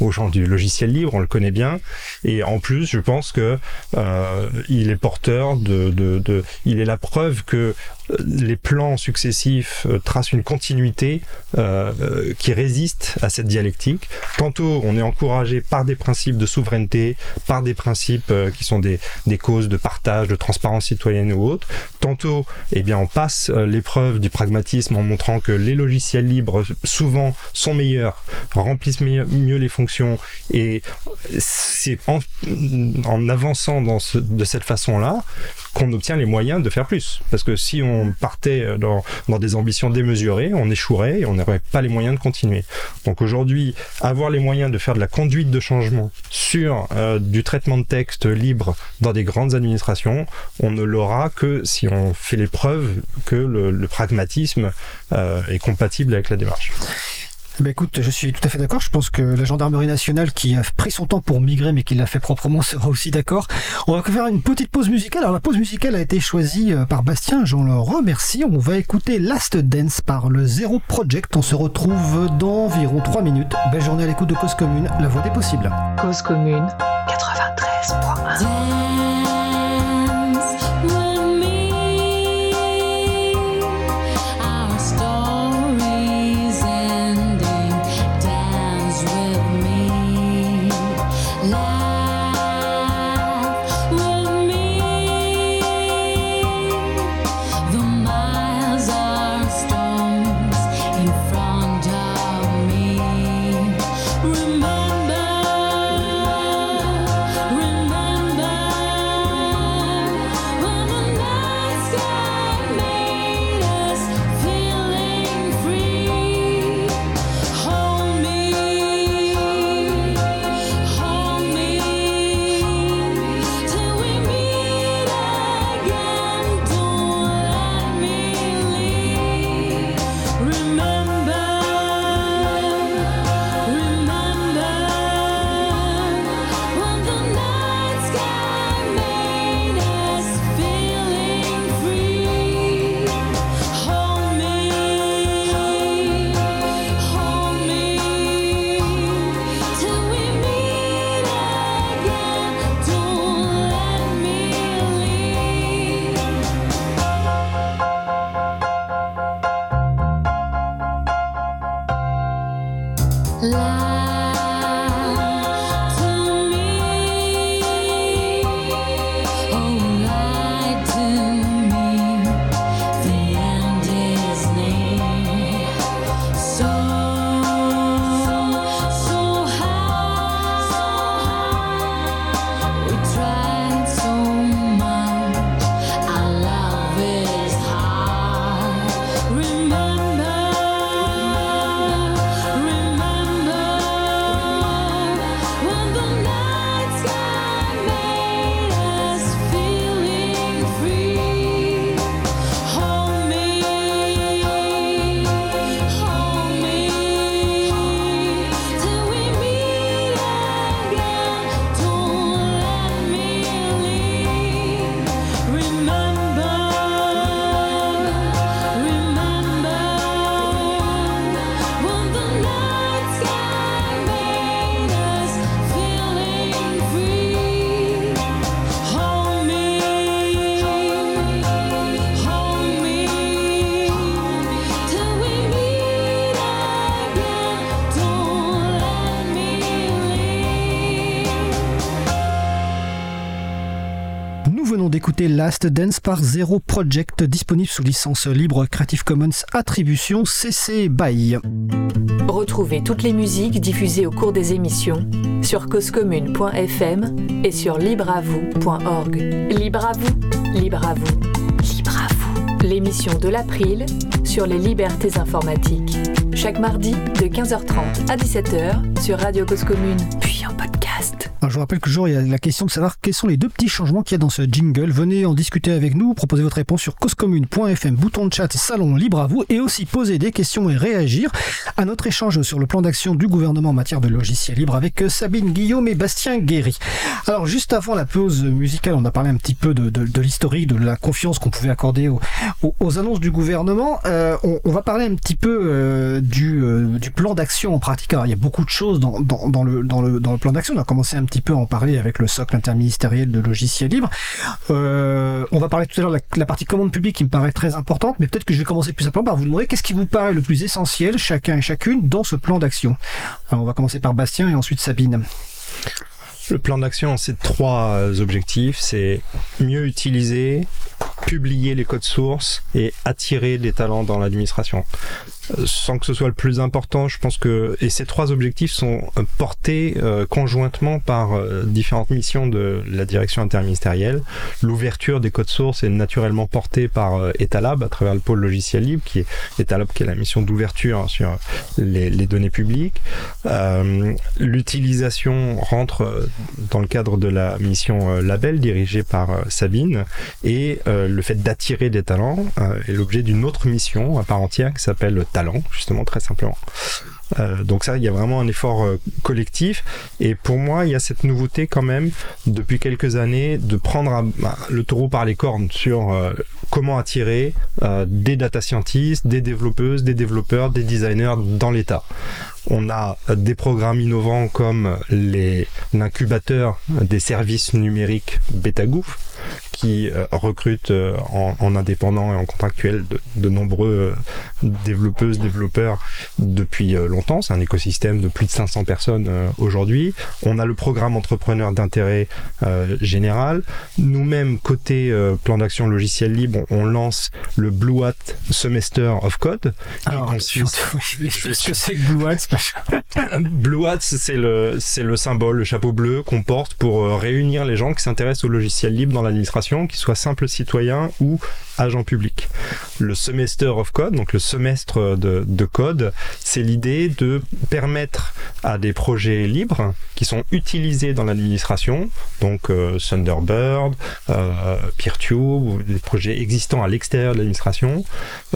aux, gens du logiciel libre, on le connaît bien. Et en plus, je pense que euh, il est porteur de, il est la preuve que les plans successifs euh, tracent une continuité euh, euh, qui résiste à cette dialectique. Tantôt, on est encouragé par des principes de souveraineté, par des principes euh, qui sont des, causes de partage, de transparence citoyenne ou autre. Tantôt, eh bien, on passe euh, l'épreuve du pragmatisme en montrant que les logiciels libres souvent sont meilleurs, remplissent mieux, les fonctions et c'est en, avançant de cette façon-là qu'on obtient les moyens de faire plus. Parce que si on partait dans, dans des ambitions démesurées, on échouerait et on n'aurait pas les moyens de continuer. Donc aujourd'hui, avoir les moyens de faire de la conduite de changement sur euh, du traitement de texte libre dans des grandes administrations, on ne l'aura que si on fait les preuves que le, le pragmatisme euh, est compatible avec la démarche. Ben écoute, je suis tout à fait d'accord. Je pense que la gendarmerie nationale qui a pris son temps pour migrer mais qui l'a fait proprement sera aussi d'accord. On va faire une petite pause musicale. Alors la pause musicale a été choisie euh, par Bastien, j'en le remercie. On va écouter Last Dance par le Zero Project. On se retrouve dans environ 3 minutes. Belle journée à l'écoute de Cause Commune, la voix des possibles. Cause Commune 93.1 Last Dance par Zero Project, disponible sous licence libre Creative Commons Attribution CC BY. Retrouvez toutes les musiques diffusées au cours des émissions sur causecommune.fm et sur libreavoue.org. Libre à vous, libre à vous, libre à vous. L'émission de l'April sur les libertés informatiques. Chaque mardi de 15h30 à 17h sur Radio Cause Commune, Je vous rappelle que toujours il y a la question de savoir quels sont les deux petits changements qu'il y a dans ce jingle. Venez en discuter avec nous, proposer votre réponse sur causecommune.fm, bouton de chat, salon libre à vous, et aussi poser des questions et réagir à notre échange sur le plan d'action du gouvernement en matière de logiciels libres avec euh, Sabine Guillaume et Bastien Guéry. Alors juste avant la pause musicale, on a parlé un petit peu de, l'historique, de la confiance qu'on pouvait accorder aux, annonces du gouvernement. Euh, on, va parler un petit peu euh, du, plan d'action en pratique. Alors, il y a beaucoup de choses dans, le, le plan d'action. On a commencé un petit peu à en parler avec le socle interministériel de logiciels libres. Euh, on va parler tout à l'heure de la, la partie commande publique qui me paraît très importante, mais peut-être que je vais commencer plus simplement par vous demander qu'est-ce qui vous paraît le plus essentiel, chacun et chacune, dans ce plan d'action. On va commencer par Bastien et ensuite Sabine. Le plan d'action, c'est trois euh, objectifs. C'est mieux utiliser, publier les codes sources et attirer des talents dans l'administration. Euh, Sans que ce soit le plus important, je pense que et ces trois objectifs sont euh, portés euh, conjointement par euh, différentes missions de la direction interministérielle. L'ouverture des codes sources est naturellement portée par euh, Etalab à travers le pôle logiciel libre, qui est Etalab qui est la mission d'ouverture hein, sur les, les données publiques. Euh, L'utilisation rentre dans le cadre de la mission Label dirigée par Sabine et le fait d'attirer des talents est l'objet d'une autre mission à part entière qui s'appelle Talent, justement très simplement. Euh, donc ça, il y a vraiment un effort euh, collectif. Et pour moi, il y a cette nouveauté quand même depuis quelques années de prendre bah, le taureau par les cornes sur euh, comment attirer des data scientists, des développeuses, des développeurs, des designers dans l'État. On a des programmes innovants comme l'incubateur des services numériques Betagouv qui euh, recrute euh, en, en indépendant et en contractuel de, de nombreux euh, développeuses, développeurs depuis longtemps. C'est un écosystème de plus de 500 personnes aujourd'hui. On a le programme entrepreneur d'intérêt général. Nous-mêmes, côté plan d'action logiciel libre, on, lance le Blue Hat Semester of Code. Alors, consiste- Qu'est-ce que c'est que Blue Hat Blue Hat, c'est le, c'est le symbole, le chapeau bleu qu'on porte pour réunir les gens qui s'intéressent au logiciel libre dans l'administration, qu'ils soient simples citoyens ou agents publics. Le Semester of Code, donc le semestre de, de code, c'est l'idée de permettre à des projets libres qui sont utilisés dans l'administration, donc euh, Thunderbird, euh, PeerTube, des projets existants à l'extérieur de l'administration,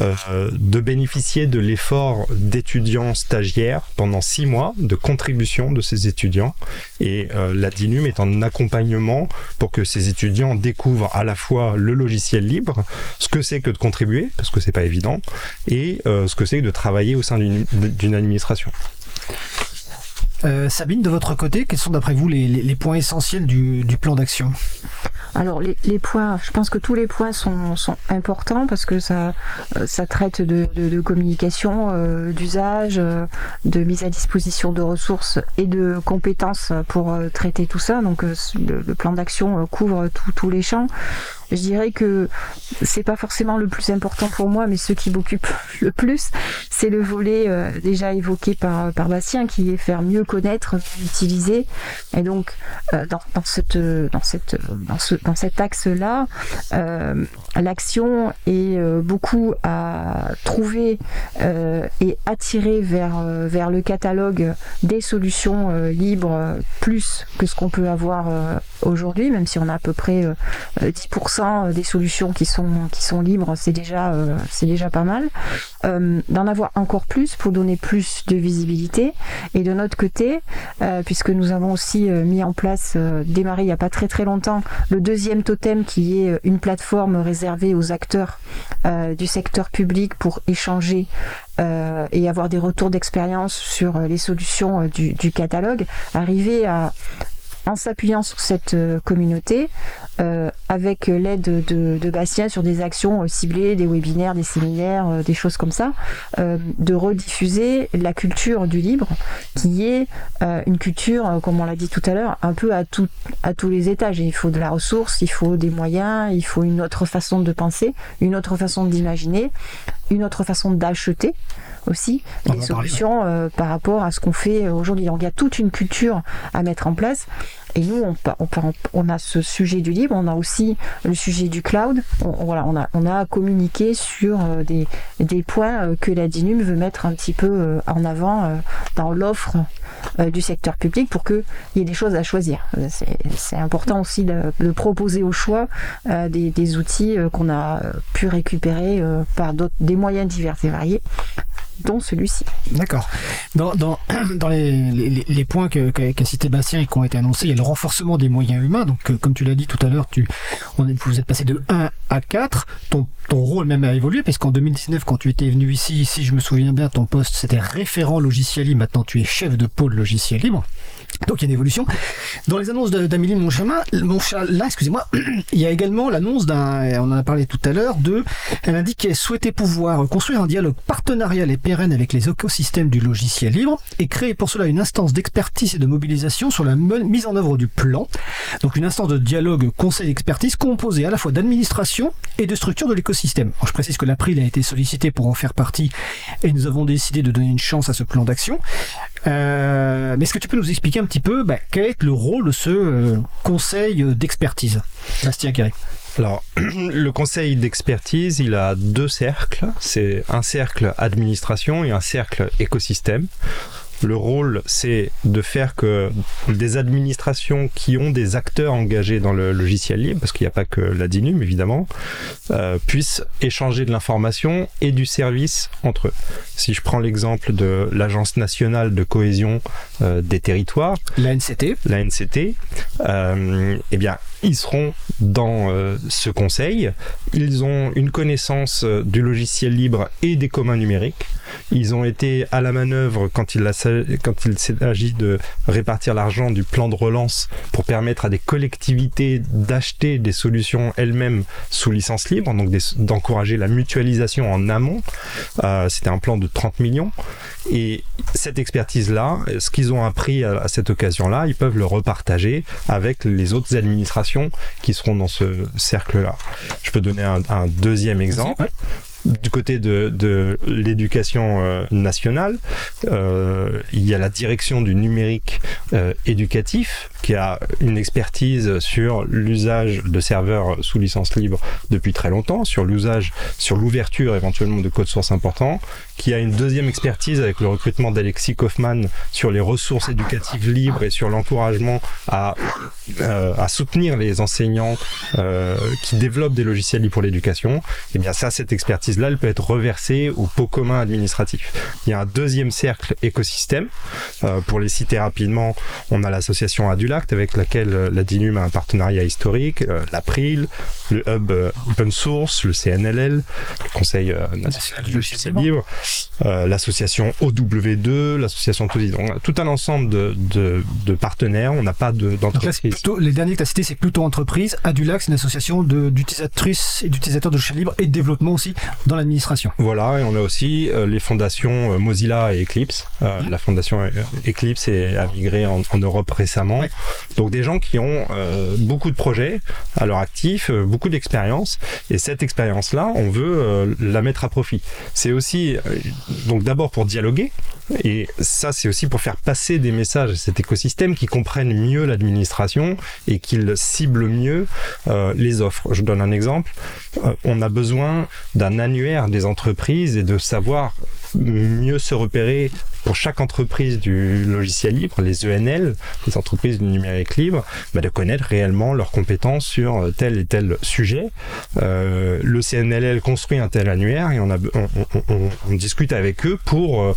euh, de bénéficier de l'effort d'étudiants stagiaires pendant six mois de contribution de ces étudiants. Et euh, la DINUM est en accompagnement pour que ces étudiants découvrent à la fois le logiciel libre, ce que c'est que de contribuer, parce que c'est pas évident, et euh, ce que c'est que de travailler au sein d'une administration. Euh, Sabine, de votre côté, quels sont d'après vous les, points essentiels du plan d'action? Alors les, les je pense que tous les points sont, sont importants parce que ça, euh, ça traite de, de- de communication, euh, d'usage, euh, de mise à disposition de ressources et de compétences pour euh, traiter tout ça. Donc le, le plan d'action couvre tous les champs. Je dirais que c'est pas forcément le plus important pour moi, mais ce qui m'occupe le plus, c'est le volet euh, déjà évoqué par, par Bastien, qui est faire mieux connaître, utiliser. Et donc, euh, dans, dans, cette, dans, cette, dans, ce, dans cet axe-là, euh, l'action est euh, beaucoup à trouver euh, et attirer vers, euh, vers le catalogue des solutions euh, libres euh, plus que ce qu'on peut avoir euh, aujourd'hui, même si on a à peu près euh, euh, 10% des solutions qui sont, qui sont libres, c'est déjà, euh, c'est déjà pas mal. Euh, D'en avoir encore plus pour donner plus de visibilité. Et de notre côté, puisque nous avons aussi mis en place, démarré il n'y a pas très très longtemps, le deuxième totem qui est une plateforme réservée aux acteurs du secteur public pour échanger et avoir des retours d'expérience sur les solutions du, du catalogue, arriver à en s'appuyant sur cette euh, communauté, euh, avec l'aide de, de Bastien sur des actions euh, ciblées, des webinaires, des séminaires, des choses comme ça, euh, de rediffuser la culture du libre, qui est euh, une culture, comme on l'a dit tout à l'heure, un peu à, tout, à tous les étages. Et il faut de la ressource, il faut des moyens, il faut une autre façon de penser, une autre façon d'imaginer, une autre façon d'acheter aussi On des parler, solutions par rapport à ce qu'on fait aujourd'hui. Donc il y a toute une culture à mettre en place. Et nous, on, a ce sujet du libre, on a aussi le sujet du cloud. On, voilà, on a, communiqué sur euh, des, points euh, que la DINUM veut mettre un petit peu euh, en avant dans l'offre du secteur public pour qu'il y ait des choses à choisir. C'est important aussi de, proposer au choix des, outils qu'on a pu récupérer par des moyens divers et variés, dont celui-ci. D'accord. Dans, dans, dans les, les, points qu'a qu'a cité Bastien et qui ont été annoncés, il y a le renforcement des moyens humains. Donc, euh, comme tu l'as dit tout à l'heure, on vous êtes passé de 1 à 4. Ton, ton rôle même a évolué, parce qu'en 2019, quand tu étais venu ici, si je me souviens bien, ton poste c'était référent logiciel libre. Maintenant, tu es chef de pôle logiciel libre. Donc il y a une évolution. Dans les annonces d'Amélie Monchamin, Monchat, là, excusez-moi, il y a également l'annonce d'un, on en a parlé tout à l'heure, de, elle indique qu'elle souhaitait pouvoir construire un dialogue partenarial et pérenne avec les écosystèmes du logiciel libre et créer pour cela une instance d'expertise et de mobilisation sur la mise en œuvre du plan. Donc une instance de dialogue conseil d'expertise composée à la fois d'administration et de structure de l'écosystème. Je précise que l'April a été sollicité pour en faire partie et nous avons décidé de donner une chance à ce plan d'action. Euh, mais est-ce que tu peux nous expliquer un petit peu bah, quel est le rôle de ce euh, conseil euh, d'expertise Bastien Carré? Alors, le conseil d'expertise, il a deux cercles. C'est un cercle administration et un cercle écosystème. Le rôle, c'est de faire que des administrations qui ont des acteurs engagés dans le logiciel libre, parce qu'il n'y a pas que la DINUM évidemment, euh, puissent échanger de l'information et du service entre eux. Si je prends l'exemple de l'Agence nationale de cohésion euh, des territoires, La NCT, la NCT, euh, eh bien, ils seront dans euh, ce conseil. Ils ont une connaissance euh, du logiciel libre et des communs numériques. Ils ont été à la manœuvre quand il, s'agit de répartir l'argent du plan de relance pour permettre à des collectivités d'acheter des solutions elles-mêmes sous licence libre, donc d'encourager la mutualisation en amont. Euh, C'était un plan de 30 millions. Et cette expertise-là, ce qu'ils ont appris à cette occasion-là, ils peuvent le repartager avec les autres administrations qui seront dans ce cercle-là. Je peux donner un, un deuxième exemple. Ouais. Du côté de, de l'éducation euh, nationale, euh, il y a la direction du numérique euh, éducatif qui a une expertise sur l'usage de serveurs sous licence libre depuis très longtemps, sur l'usage, sur l'ouverture éventuellement de codes sources importants, qui a une deuxième expertise avec le recrutement d'Alexis Kaufmann sur les ressources éducatives libres et sur l'encouragement à, euh, à soutenir les enseignants euh, qui développent des logiciels libres pour l'éducation. Et bien ça, cette expertise-là, elle peut être reversée au pot commun administratif. Il y a un deuxième cercle écosystème. Euh, pour les citer rapidement, on a l'association Adulact avec laquelle euh, la DINUM a un partenariat historique, euh, l'April, le Hub euh, Open Source, le CNLL, le Conseil national du logiciel libre, euh, l'association OW2, l'association Tosi. Donc, tout un ensemble de, de, de partenaires. On n'a pas de- d'entreprise. plutôt, les derniers que tu as cités, c'est plutôt entreprise. Adulac, c'est une association de- d'utilisatrices et d'utilisateurs de logiciels libres et de développement aussi dans l'administration. Voilà, et on a aussi euh, les fondations euh, Mozilla et Eclipse. Euh, La fondation Eclipse est, a migré en, en Europe récemment. Ouais. Donc des gens qui ont beaucoup de projets à leur actif, beaucoup d'expérience. Et cette expérience-là, on veut la mettre à profit. C'est aussi, donc d'abord pour dialoguer, et ça, c'est aussi pour faire passer des messages à cet écosystème qui comprennent mieux l'administration et qu'ils ciblent mieux euh, les offres. Je donne un exemple. Euh, on a besoin d'un annuaire des entreprises et de savoir mieux se repérer pour chaque entreprise du logiciel libre, les ENL, les entreprises du numérique libre, bah, de connaître réellement leurs compétences sur euh, tel et tel sujet. Euh, le CNLL construit un tel annuaire et on, a, on, on- on- on discute avec eux pour euh,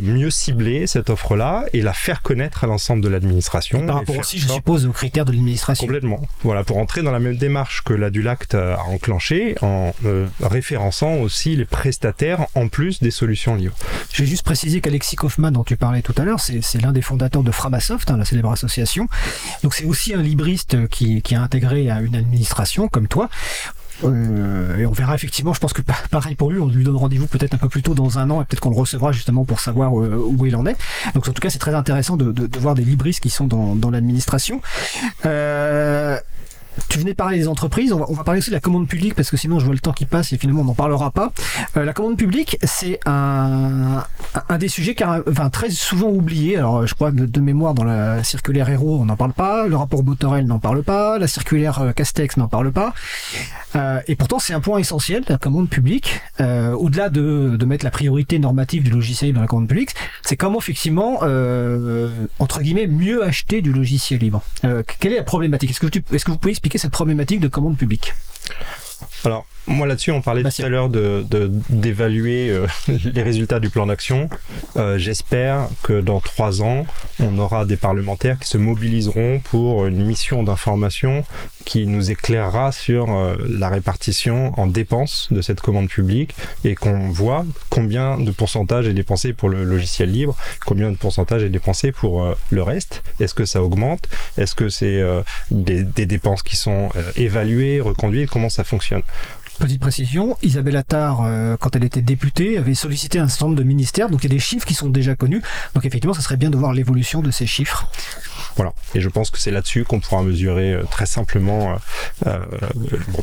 mieux cibler cette offre-là et la faire connaître à l'ensemble de l'administration. Par rapport aussi, je suppose, aux critères de l'administration. Complètement. Voilà, pour entrer dans la même démarche que l'Adulact a en euh, référençant aussi les prestataires en plus des solutions libres. Je vais juste préciser qu'Alexis Kaufmann, dont tu parlais tout à l'heure, c'est l'un des fondateurs de Framasoft, hein, la célèbre association. Donc c'est aussi un libriste qui, qui a intégré à une administration comme toi. Euh, et on verra effectivement, je pense que pa- pareil pour lui, on lui donne rendez-vous peut-être un peu plus tôt dans un an et peut-être qu'on le recevra justement pour savoir euh, où il en est. Donc en tout cas, c'est très intéressant de voir des libristes qui sont dans, dans l'administration. Euh, venais parler des entreprises, on va, parler aussi de la commande publique parce que sinon je vois le temps qui passe et finalement on n'en parlera pas. Euh, la commande publique, c'est un, des sujets car, enfin, très souvent oublié. Alors je crois de, de mémoire dans la circulaire Héros, on n'en parle pas, le rapport Botorel n'en parle pas, la circulaire euh, Castex n'en parle pas. Euh, et pourtant c'est un point essentiel, la commande publique. Au-delà de, mettre la priorité normative du logiciel libre dans la commande publique, c'est comment effectivement, entre guillemets, mieux acheter du logiciel libre. Quelle est la problématique? Est-ce que, tu- est-ce que vous pouvez expliquer cette problématique de commande publique Alors, moi là-dessus, on parlait tout à l'heure de, de- d'évaluer euh, les résultats du plan d'action. Euh, j'espère que dans trois ans, on aura des parlementaires qui se mobiliseront pour une mission d'information qui nous éclairera sur euh, la répartition en dépenses de cette commande publique et qu'on voit combien de pourcentage est dépensé pour le logiciel libre, combien de pourcentage est dépensé pour euh, le reste. Est-ce que ça augmente? Est-ce que c'est euh, des, des dépenses qui sont euh, évaluées, reconduites? Comment ça fonctionne? Petite précision, Isabelle Attard, euh, quand elle était députée, avait sollicité un certain de ministères, donc il y a des chiffres qui sont déjà connus. Donc effectivement, ça serait bien de voir l'évolution de ces chiffres. Voilà. Et je pense que c'est là-dessus qu'on pourra mesurer euh, très simplement, euh,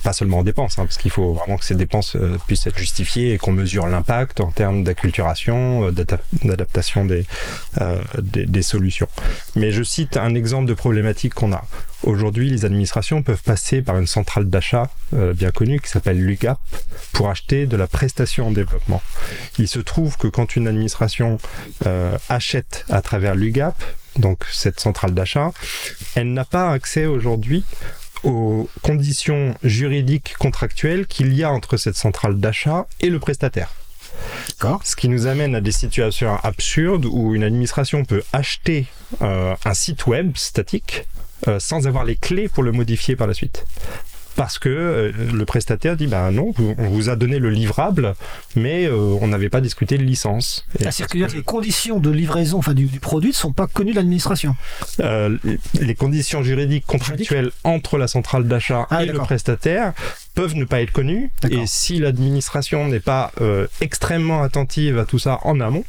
pas seulement en dépenses, hein, parce qu'il faut vraiment que ces dépenses puissent être justifiées et qu'on mesure l'impact en termes d'acculturation, d'adap- d'adaptation des solutions. Mais je cite un exemple de problématique qu'on a. Aujourd'hui, les administrations peuvent passer par une centrale d'achat euh, bien connue qui s'appelle l'UGAP pour acheter de la prestation en développement. Il se trouve que quand une administration euh, achète à travers l'UGAP, donc cette centrale d'achat, elle n'a pas accès aujourd'hui aux conditions juridiques contractuelles qu'il y a entre cette centrale d'achat et le prestataire. Ce qui nous amène à des situations absurdes où une administration peut acheter euh, un site web statique euh, sans avoir les clés pour le modifier par la suite. Parce que euh, le prestataire dit bah non, on vous a donné le livrable, mais euh, on n'avait pas discuté de licence. La circulaire, les conditions de livraison, enfin du, du produit, ne sont pas connues de l'administration. les conditions juridiques contractuelles entre la centrale d'achat Ah, et le prestataire peuvent ne pas être connues. Et si l'administration n'est pas euh, extrêmement attentive à tout ça en amont,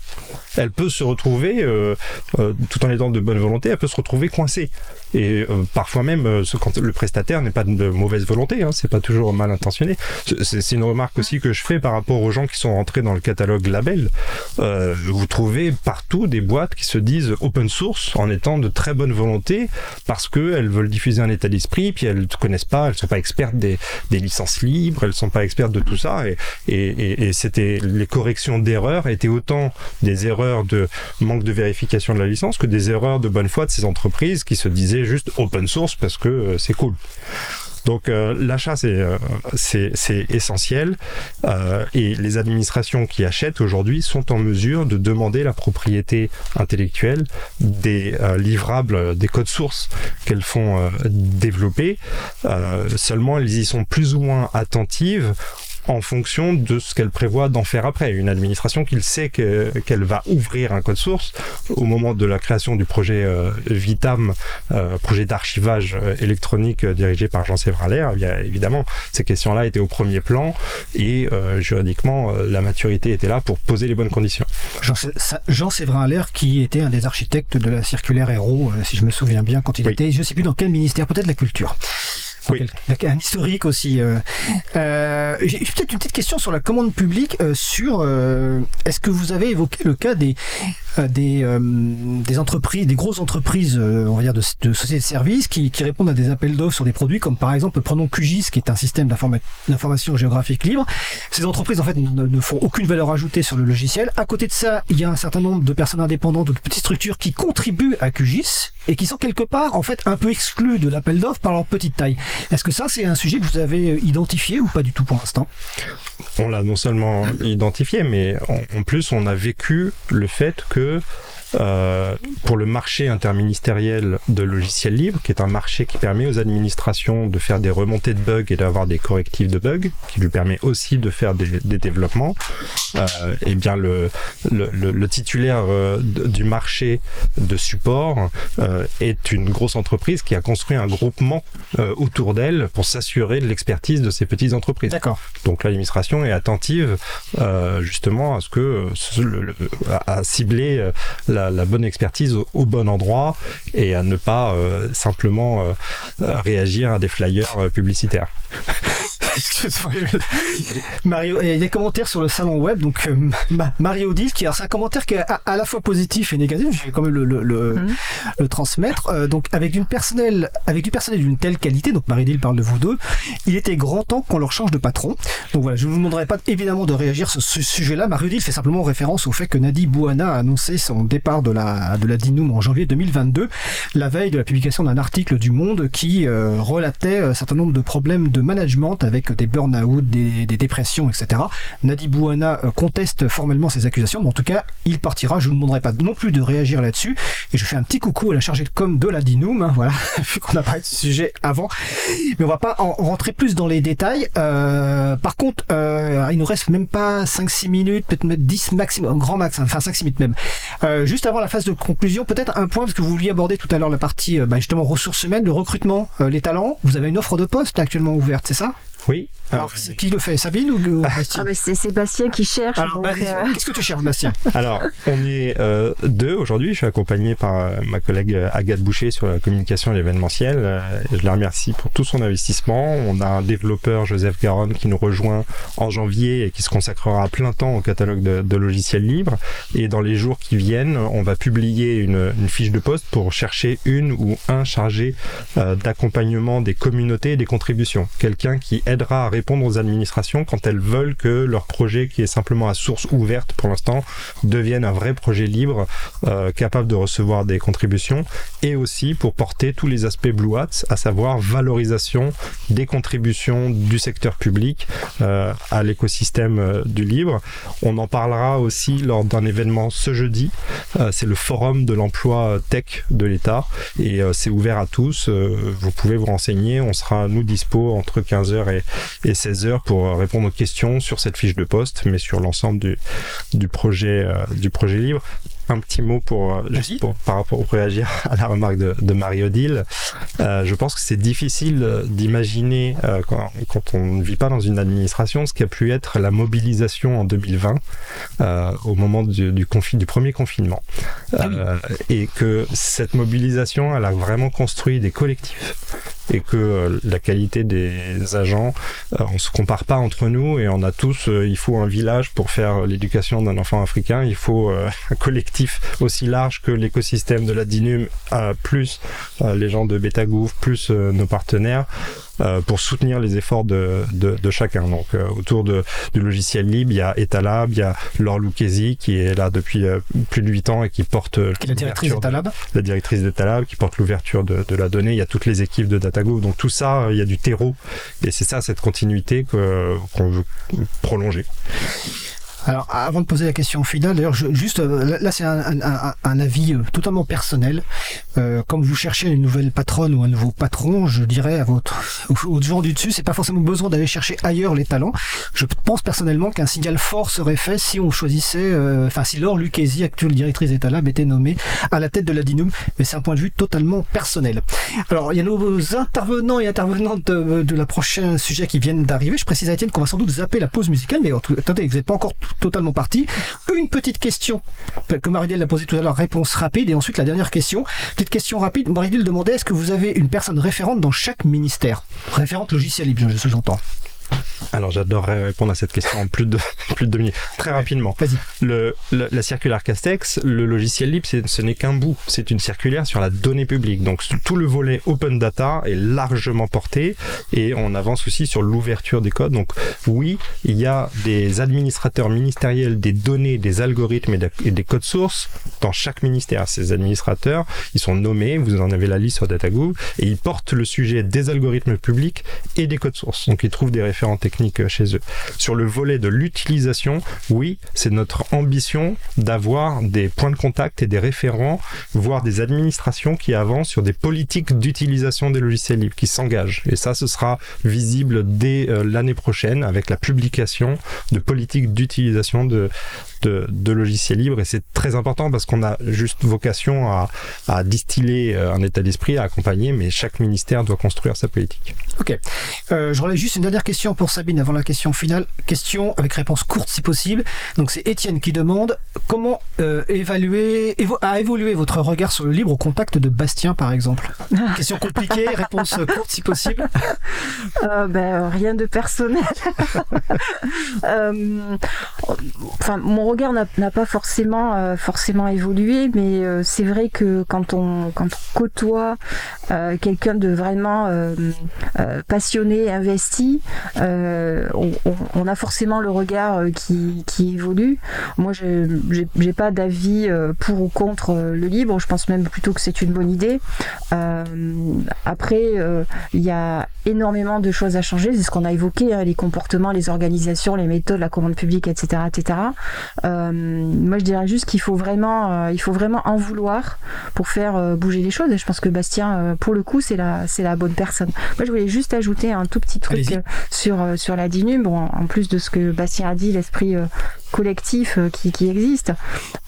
elle peut se retrouver, euh, euh, tout en étant de bonne volonté, elle peut se retrouver coincée. Et euh, parfois même, euh, ce- quand le prestataire n'est pas de mauvaise volonté, hein, c'est pas toujours mal intentionné. C'est une remarque aussi que je fais par rapport aux gens qui sont rentrés dans le catalogue label. Euh, vous trouvez partout des boîtes qui se disent open source en étant de très bonne volonté parce qu'elles veulent diffuser un état d'esprit, puis elles ne connaissent pas, elles sont pas expertes des, des licences libres, elles sont pas expertes de tout ça. Et, et, et- et c'était les corrections d'erreurs étaient autant des erreurs de manque de vérification de la licence que des erreurs de bonne foi de ces entreprises qui se disaient juste open source parce que euh, c'est cool. Donc euh, l'achat c'est euh, c'est c'est essentiel et les administrations qui achètent aujourd'hui sont en mesure de demander la propriété intellectuelle des livrables, des codes sources qu'elles font développer. Seulement elles y sont plus ou moins attentives en fonction de ce qu'elle prévoit d'en faire après. Une administration qui sait que- qu'elle va ouvrir un code source au moment de la création du projet euh, Vitam, euh, projet d'archivage euh, électronique euh, dirigé par Jean Sévralaire, eh bien évidemment, ces questions-là étaient au premier plan et euh, juridiquement, euh, la maturité était là pour poser les bonnes conditions. Jean, Jean Séverin Allaire, qui était un des architectes de la circulaire Héros, euh, si je me souviens bien, quand il était, je ne sais plus dans quel ministère, peut-être la culture. Quel- un historique aussi. euh. Euh, J'ai peut-être une petite question sur la commande publique. euh, sur euh, est-ce que vous avez évoqué le cas des euh, des, euh, des entreprises, des grosses entreprises, on va dire de, sociétés de services qui, qui répondent à des appels d'offres sur des produits comme par exemple prenons QGIS qui est un système d'informa- d'information géographique libre. Ces entreprises en fait ne, ne font aucune valeur ajoutée sur le logiciel. À côté de ça, il y a un certain nombre de personnes indépendantes ou de petites structures qui contribuent à QGIS et qui sont quelque part en fait un peu exclus de l'appel d'offres par leur petite taille. Est-ce que ça c'est un sujet que vous avez euh, identifié ou pas du tout pour l'instant? On l'a non seulement identifié, mais en, en plus on a vécu le fait que euh, pour le marché interministériel de logiciels libres, qui est un marché qui permet aux administrations de faire des remontées de bugs et d'avoir des correctifs de bugs, qui lui permet aussi de faire des, des développements, euh, et bien le, le, le- le titulaire euh, du marché de support euh, est une grosse entreprise qui a construit un groupement euh, autour d'elle pour s'assurer de l'expertise de ces petites entreprises. D'accord. Donc l'administration est attentive euh, justement à ce que à, cibler la la, bonne expertise au, bon endroit et à ne pas euh, simplement euh, réagir à des flyers euh, publicitaires. Excuse-moi, je- Mario, il y a des commentaires sur le salon web, donc euh, Ma- Mario dit qui c'est un commentaire qui est à, à la fois positif et négatif. Je vais quand même le, le, le, Mhm. le transmettre. Euh, donc avec une personnel, avec du personnel d'une telle qualité, donc Marie Dill parle de vous deux, il était grand temps qu'on leur change de patron. Donc voilà, je ne vous demanderai pas évidemment de réagir sur ce sujet-là. Mario Dill fait simplement référence au fait que Nadi Bouana a annoncé son départ de la de la Dinoum en janvier 2022, la veille de la publication d'un article du Monde qui euh, relatait un certain nombre de problèmes de management avec des burn-out, des, dépressions, etc. Nadi Bouana euh, conteste formellement ces accusations, mais en tout cas, il partira. Je ne vous demanderai pas non plus de réagir là-dessus. Et je fais un petit coucou à la chargée de com de la Dinoum, hein, voilà, vu qu'on a parlé de ce sujet avant. Mais on va pas en rentrer plus dans les détails. Euh, par contre, euh, il nous reste même pas 5-6 minutes, peut-être mettre 10 maximum, grand max, hein, enfin 5-6 minutes même. Euh, juste avant la phase de conclusion, peut-être un point, parce que vous vouliez aborder tout à l'heure la partie bah, justement ressources humaines, le recrutement, les talents. Vous avez une offre de poste actuellement ouverte, c'est ça? Oui. Alors, qui le fait Sabine ou, ou Bastien Ah, c'est Sébastien qui cherche. Alors, donc, bah, euh, qu'est-ce que tu cherches, Bastien? Alors, on est euh, deux aujourd'hui. Je suis accompagné par euh, ma collègue euh, Agathe Boucher sur la communication et l'événementiel. Euh, je la remercie pour tout son investissement. On a un développeur, Joseph Garonne, qui nous rejoint en janvier et qui se consacrera à plein temps au catalogue de, de logiciels libres. Et dans les jours qui viennent, on va publier une, une fiche de poste pour chercher une ou un chargé euh, d'accompagnement des communautés et des contributions. Quelqu'un qui aidera à répondre aux administrations quand elles veulent que leur projet, qui est simplement à source ouverte pour l'instant, devienne un vrai projet libre euh, capable de recevoir des contributions et aussi pour porter tous les aspects Blue Hats, à savoir valorisation des contributions du secteur public euh, à l'écosystème euh, du libre. On en parlera aussi lors d'un événement ce jeudi. C'est le forum de l'emploi tech de l'État et c'est ouvert à tous. Vous pouvez vous renseigner. On sera nous dispo entre 15h et, et 16h pour euh, répondre aux questions sur cette fiche de poste, mais sur l'ensemble du, du projet euh, du projet libre. Un petit mot pour, euh, juste pour par rapport pour réagir à la remarque de, de Marie-Odile. Euh, je pense que c'est difficile d'imaginer euh, quand, quand on ne vit pas dans une administration ce qu'a pu être la mobilisation en 2020 euh, au moment du, du, confi- du premier confinement. Euh, et que cette mobilisation, elle a vraiment construit des collectifs et que euh, la qualité des agents, euh, on se compare pas entre nous et on a tous, euh, il faut un village pour faire l'éducation d'un enfant africain, il faut un collectif aussi large que l'écosystème de la DINUM, plus les gens de Betagouv, plus nos partenaires euh, pour soutenir les efforts de, de, de chacun. Donc euh, autour de, du logiciel libre, il y a Etalab, il y a Laure Lucchesi qui est là depuis euh, plus de 8 ans et qui porte euh, Qui est la directrice d'Etalab la directrice d'Etalab qui porte l'ouverture de, de la donnée. Il y a toutes les équipes de DataGo. Donc tout ça, euh, il y a du terreau. Et c'est ça, cette continuité qu'on veut prolonger. Alors, avant de poser la question finale, d'ailleurs, juste euh, là, c'est un, un- un- avis euh, totalement personnel. Euh, comme vous cherchez une nouvelle patronne ou un nouveau patron, je dirais à votre aux, gens du dessus, c'est pas forcément besoin d'aller chercher ailleurs les talents. Je pense personnellement qu'un signal fort serait fait si on choisissait, euh, enfin, si Laure Lucchesi, actuelle directrice d'Etalab, était nommée à la tête de la Dinum. Mais c'est un point de vue totalement personnel. Alors, il y a nos intervenants et intervenantes de, de la prochain sujet qui viennent d'arriver. Je précise à Étienne qu'on va sans doute zapper la pause musicale, mais attendez, vous n'êtes pas encore totalement parti. Une petite question que Marie-Dile l'a posée tout à l'heure, réponse rapide, et ensuite la dernière question. Petite question rapide, Marie-Dile demandait est-ce que vous avez une personne référente dans chaque ministère? Référente logiciel libre, je- j'entends. Alors j'adorerais répondre à cette question en plus de, plus de deux minutes. Très rapidement. Le, le- la circulaire Castex, le logiciel libre, ce n'est qu'un bout. C'est une circulaire sur la donnée publique. Donc tout le volet open data est largement porté et on avance aussi sur l'ouverture des codes. Donc oui, il y a des administrateurs ministériels des données, des algorithmes et, de- et des codes sources dans chaque ministère. Ces administrateurs, ils sont nommés, vous en avez la liste sur DataGouv, et ils portent le sujet des algorithmes publics et des codes sources. Donc ils trouvent des techniques euh, chez eux. Sur le volet de l'utilisation, oui, c'est notre ambition d'avoir des points de contact et des référents, voire des administrations qui avancent sur des politiques d'utilisation des logiciels libres, qui s'engagent. Et ça, ce sera visible dès euh, l'année prochaine avec la publication de politiques d'utilisation de, de, de logiciels libres et c'est très important parce qu'on a juste vocation à, à distiller euh, un état d'esprit, à accompagner, mais chaque ministère doit construire sa politique. Ok. Euh, je relève juste une dernière question pour Sabine avant la question finale. Question avec réponse courte si possible. Donc c'est Étienne qui demande comment euh, évaluer, évo- a évolué votre regard sur le libre au contact de Bastien par exemple? Question compliquée, réponse courte si possible. Euh, ben, rien de personnel. Euh, enfin, mon regard n'a pas forcément euh, forcément évolué, mais euh, c'est vrai que quand on côtoie euh, quelqu'un de vraiment passionné, investi, on, a forcément le regard qui, évolue. Moi, j'ai- pas d'avis pour ou contre le libre. Je pense même plutôt que c'est une bonne idée. Après, il y a énormément de choses à changer. C'est ce qu'on a évoqué, hein, les comportements, les organisations, les méthodes, la commande publique, etc., etc. Euh, moi, je dirais juste qu'il faut vraiment, euh, il faut vraiment en vouloir pour faire euh, bouger les choses. Et je pense que Bastien, euh, pour le coup, c'est la, c'est la bonne personne. Moi, je voulais juste ajouter un tout petit truc sur euh, sur la DINUM. Bon, en plus de ce que Bastien a dit, l'esprit collectif qui, qui existe,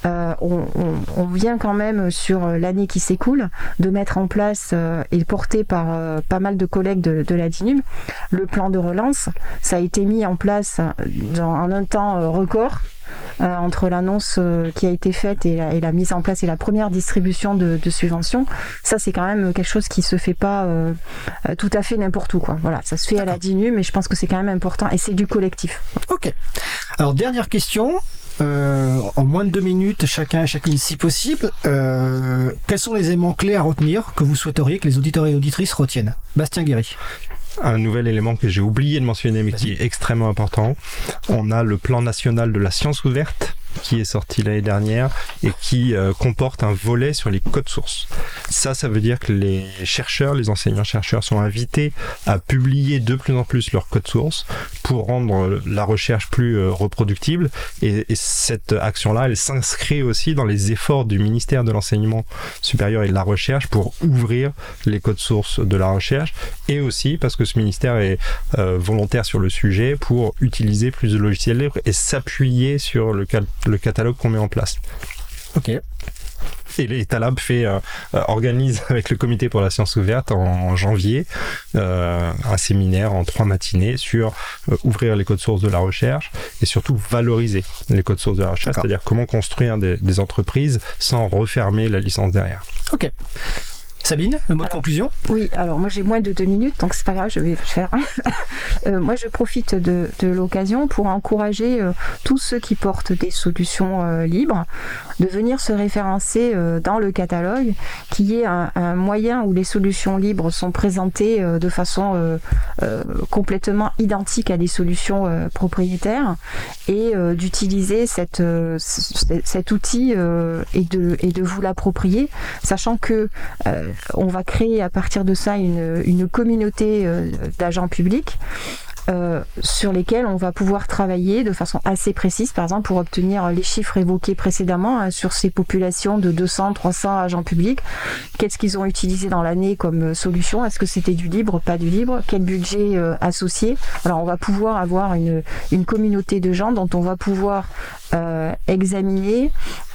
euh, on, on, on vient quand même sur l'année qui s'écoule de mettre en place euh, et porté par euh, pas mal de collègues de, de la DINUM le plan de relance. Ça a été mis en place dans, en un temps record. Euh, entre l'annonce euh, qui a été faite et la, et la mise en place et la première distribution de, de subventions, ça c'est quand même quelque chose qui se fait pas euh, tout à fait n'importe où quoi. Voilà, ça se fait à la DINUM, mais je pense que c'est quand même important et c'est du collectif. Ok. Alors dernière question. Euh, en moins de deux minutes, chacun, chacune si possible. Euh, quels sont les éléments clés à retenir que vous souhaiteriez que les auditeurs et auditrices retiennent? Bastien Guéry. Un nouvel élément que j'ai oublié de mentionner mais qui est extrêmement important, on a le plan national de la science ouverte qui est sorti l'année dernière et qui euh, comporte un volet sur les codes sources. Ça, ça veut dire que les chercheurs, les enseignants-chercheurs sont invités à publier de plus en plus leurs codes sources pour rendre la recherche plus euh, reproductible. Et, et cette action-là, elle s'inscrit aussi dans les efforts du ministère de l'enseignement supérieur et de la recherche pour ouvrir les codes sources de la recherche et aussi parce que ce ministère est euh, volontaire sur le sujet pour utiliser plus de logiciels libres et s'appuyer sur le, cal- le catalogue qu'on met en place. Ok. Et l'Etalab fait euh, euh, organise avec le comité pour la science ouverte en, en janvier euh, un séminaire en trois matinées sur euh, ouvrir les codes sources de la recherche et surtout valoriser les codes sources de la recherche, c'est-à-dire comment construire des, des entreprises sans refermer la licence derrière. Ok. Sabine, le mot de conclusion? Oui, alors moi j'ai moins de deux minutes, donc c'est pas grave, je vais faire. Euh, moi je profite de, de l'occasion pour encourager euh, tous ceux qui portent des solutions euh, libres de venir se référencer euh, dans le catalogue, qui est un, un moyen où les solutions libres sont présentées euh, de façon euh, complètement identique à des solutions propriétaires. Et d'utiliser cette, cet outil et, de, et de vous l'approprier, sachant que on va créer à partir de ça une, une communauté d'agents publics euh, sur lesquels on va pouvoir travailler de façon assez précise, par exemple pour obtenir les chiffres évoqués précédemment hein, sur ces populations de 200, 300 agents publics. Qu'est-ce qu'ils ont utilisé dans l'année comme euh, solution? Est-ce que c'était du libre, pas du libre? Quel budget euh, associé? Alors on va pouvoir avoir une, une communauté de gens dont on va pouvoir euh, examiner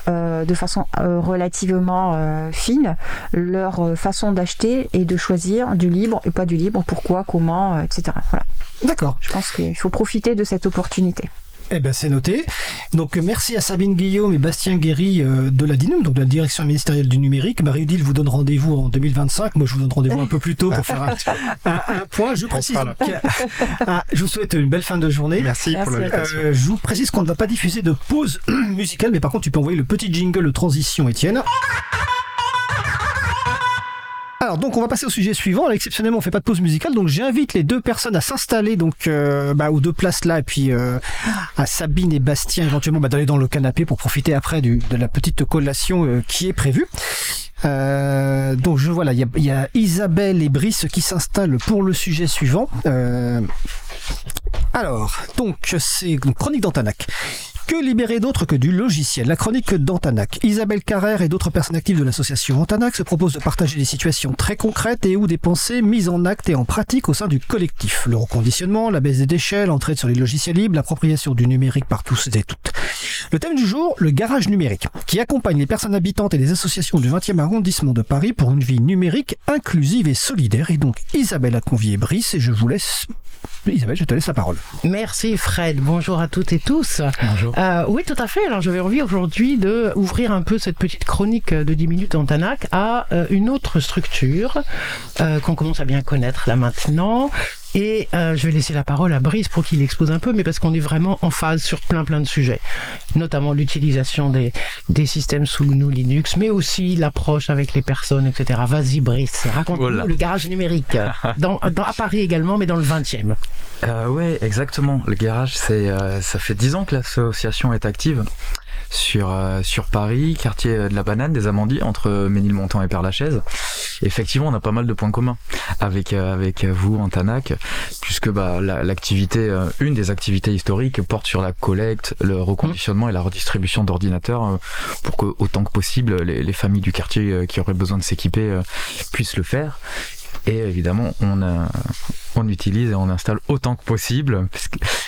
euh, de façon euh, relativement euh, fine leur façon d'acheter et de choisir du libre et pas du libre, pourquoi, comment, euh, etc. Voilà. D'accord. Je pense qu'il faut profiter de cette opportunité. Eh ben c'est noté. Donc merci à Sabine Guillaume et Bastien Guéry euh, de la DINUM, donc de la Direction ministérielle du numérique. Marie-Odile vous donne rendez-vous en 2025. Moi je vous donne rendez-vous un peu plus tôt pour faire un, un- un point. Je précise. Ah, je vous souhaite une belle fin de journée. Merci, pour Merci l'invitation. Euh, je vous précise qu'on ne va pas diffuser de pause musicale, mais par contre tu peux envoyer le petit jingle de transition, Étienne. Alors donc on va passer au sujet suivant. Exceptionnellement on fait pas de pause musicale, donc j'invite les deux personnes à s'installer donc euh, bah, aux deux places là, et puis euh, à Sabine et Bastien éventuellement bah, d'aller dans le canapé pour profiter après de la petite collation euh, qui est prévue. Donc je voilà, il y a, y a Isabelle et Brice qui s'installent pour le sujet suivant. Alors donc c'est chronique d'Antanac. Que libérer d'autre que du logiciel? La chronique d'Antanac. Isabelle Carrère et d'autres personnes actives de l'association Antanac se proposent de partager des situations très concrètes et ou des pensées mises en acte et en pratique au sein du collectif. Le reconditionnement, la baisse des déchets, l'entraide sur les logiciels libres, l'appropriation du numérique par tous et toutes. Le thème du jour, le garage numérique, qui accompagne les personnes habitantes et les associations du 20e arrondissement de Paris pour une vie numérique inclusive et solidaire. Et donc Isabelle a convié Brice et je vous laisse... Isabelle, je te laisse la parole. Merci Fred, bonjour à toutes et tous. Bonjour. Euh, oui, tout à fait. Alors j'avais envie aujourd'hui de ouvrir un peu cette petite chronique de 10 minutes en Tanac à euh, une autre structure euh, qu'on commence à bien connaître là maintenant. Et euh, je vais laisser la parole à Brice pour qu'il expose un peu, mais parce qu'on est vraiment en phase sur plein plein de sujets, notamment l'utilisation des, des systèmes sous GNU Linux, mais aussi l'approche avec les personnes, etc. Vas-y Brice, raconte-nous Voilà. le garage numérique, dans, dans- à Paris également, mais dans le 20e. Euh, ouais, exactement. Le garage, c'est, euh, ça fait 10 ans que l'association est active sur, euh, sur Paris, quartier de la Banane, des Amandiers, entre Ménilmontant et Père-Lachaise. Effectivement, on a pas mal de points communs avec, euh, avec vous, Antanac, puisque bah, la- l'activité, euh, une des activités historiques porte sur la collecte, le reconditionnement et la redistribution d'ordinateurs euh, pour que, autant que possible, les, les familles du quartier euh, qui auraient besoin de s'équiper euh, puissent le faire. Et évidemment, on, on utilise et on installe autant que possible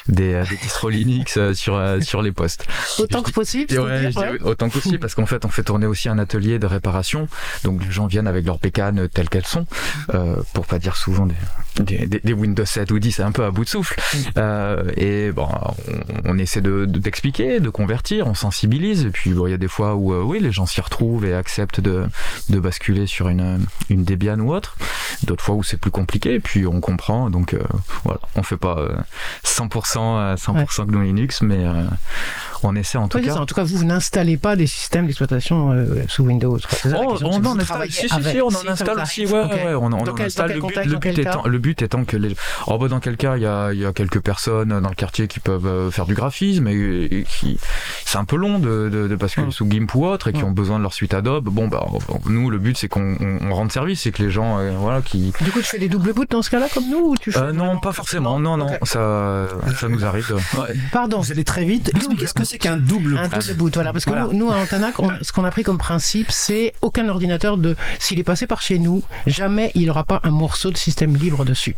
des, euh, des distros Linux euh, sur, euh, sur les postes. Autant que possible, ouais, dis autant que possible parce qu'en fait on fait tourner aussi un atelier de réparation. Donc les gens viennent avec leurs bécanes telles qu'elles sont euh, pour pas dire souvent des, des, des- Windows 7 ou 10 c'est un peu à bout de souffle. Euh, et bon on, on essaie de de- d'expliquer de, convertir on sensibilise. Et puis bon, il y a des fois où euh, oui les gens s'y retrouvent et acceptent de, de basculer sur une, une Debian ou autre d'autres fois où c'est plus compliqué et puis on comprend donc euh, voilà. On fait pas euh, 100% euh, 100% GNU Linux mais euh, on essaie en tout Oui, cas ça. En tout cas, vous, n'installez pas des systèmes d'exploitation euh, sous Windows. C'est ça, Oh, on que en installe, si, si, on en installe aussi, ouais, ouais, on, en installe. Le but, contexte, le but étant, cas le but étant que les, oh, bah, dans quel cas, il y a, il y a quelques personnes dans le quartier qui peuvent euh, faire du graphisme et, et qui, c'est un peu long de, de, de basculer Mm. sous GIMP ou autre et qui Mm. ont besoin de leur suite Adobe. Bon, bah, nous, le but, c'est qu'on on, on rende service, c'est que les gens, euh, voilà, qui, Du coup, tu fais des doubles boots dans ce cas-là, comme nous ou tu fais euh, non, pas forcément, non, non, ça, ça nous arrive. ouais. Pardon. Vous allez très vite. Expliquez ce que c'est qu'un double Un boot. double boot, voilà. Parce que Voilà. nous, nous, à Antanac, on- ce qu'on a pris comme principe, c'est aucun ordinateur de, s'il est passé par chez nous, jamais il n'aura pas un morceau de système libre dessus.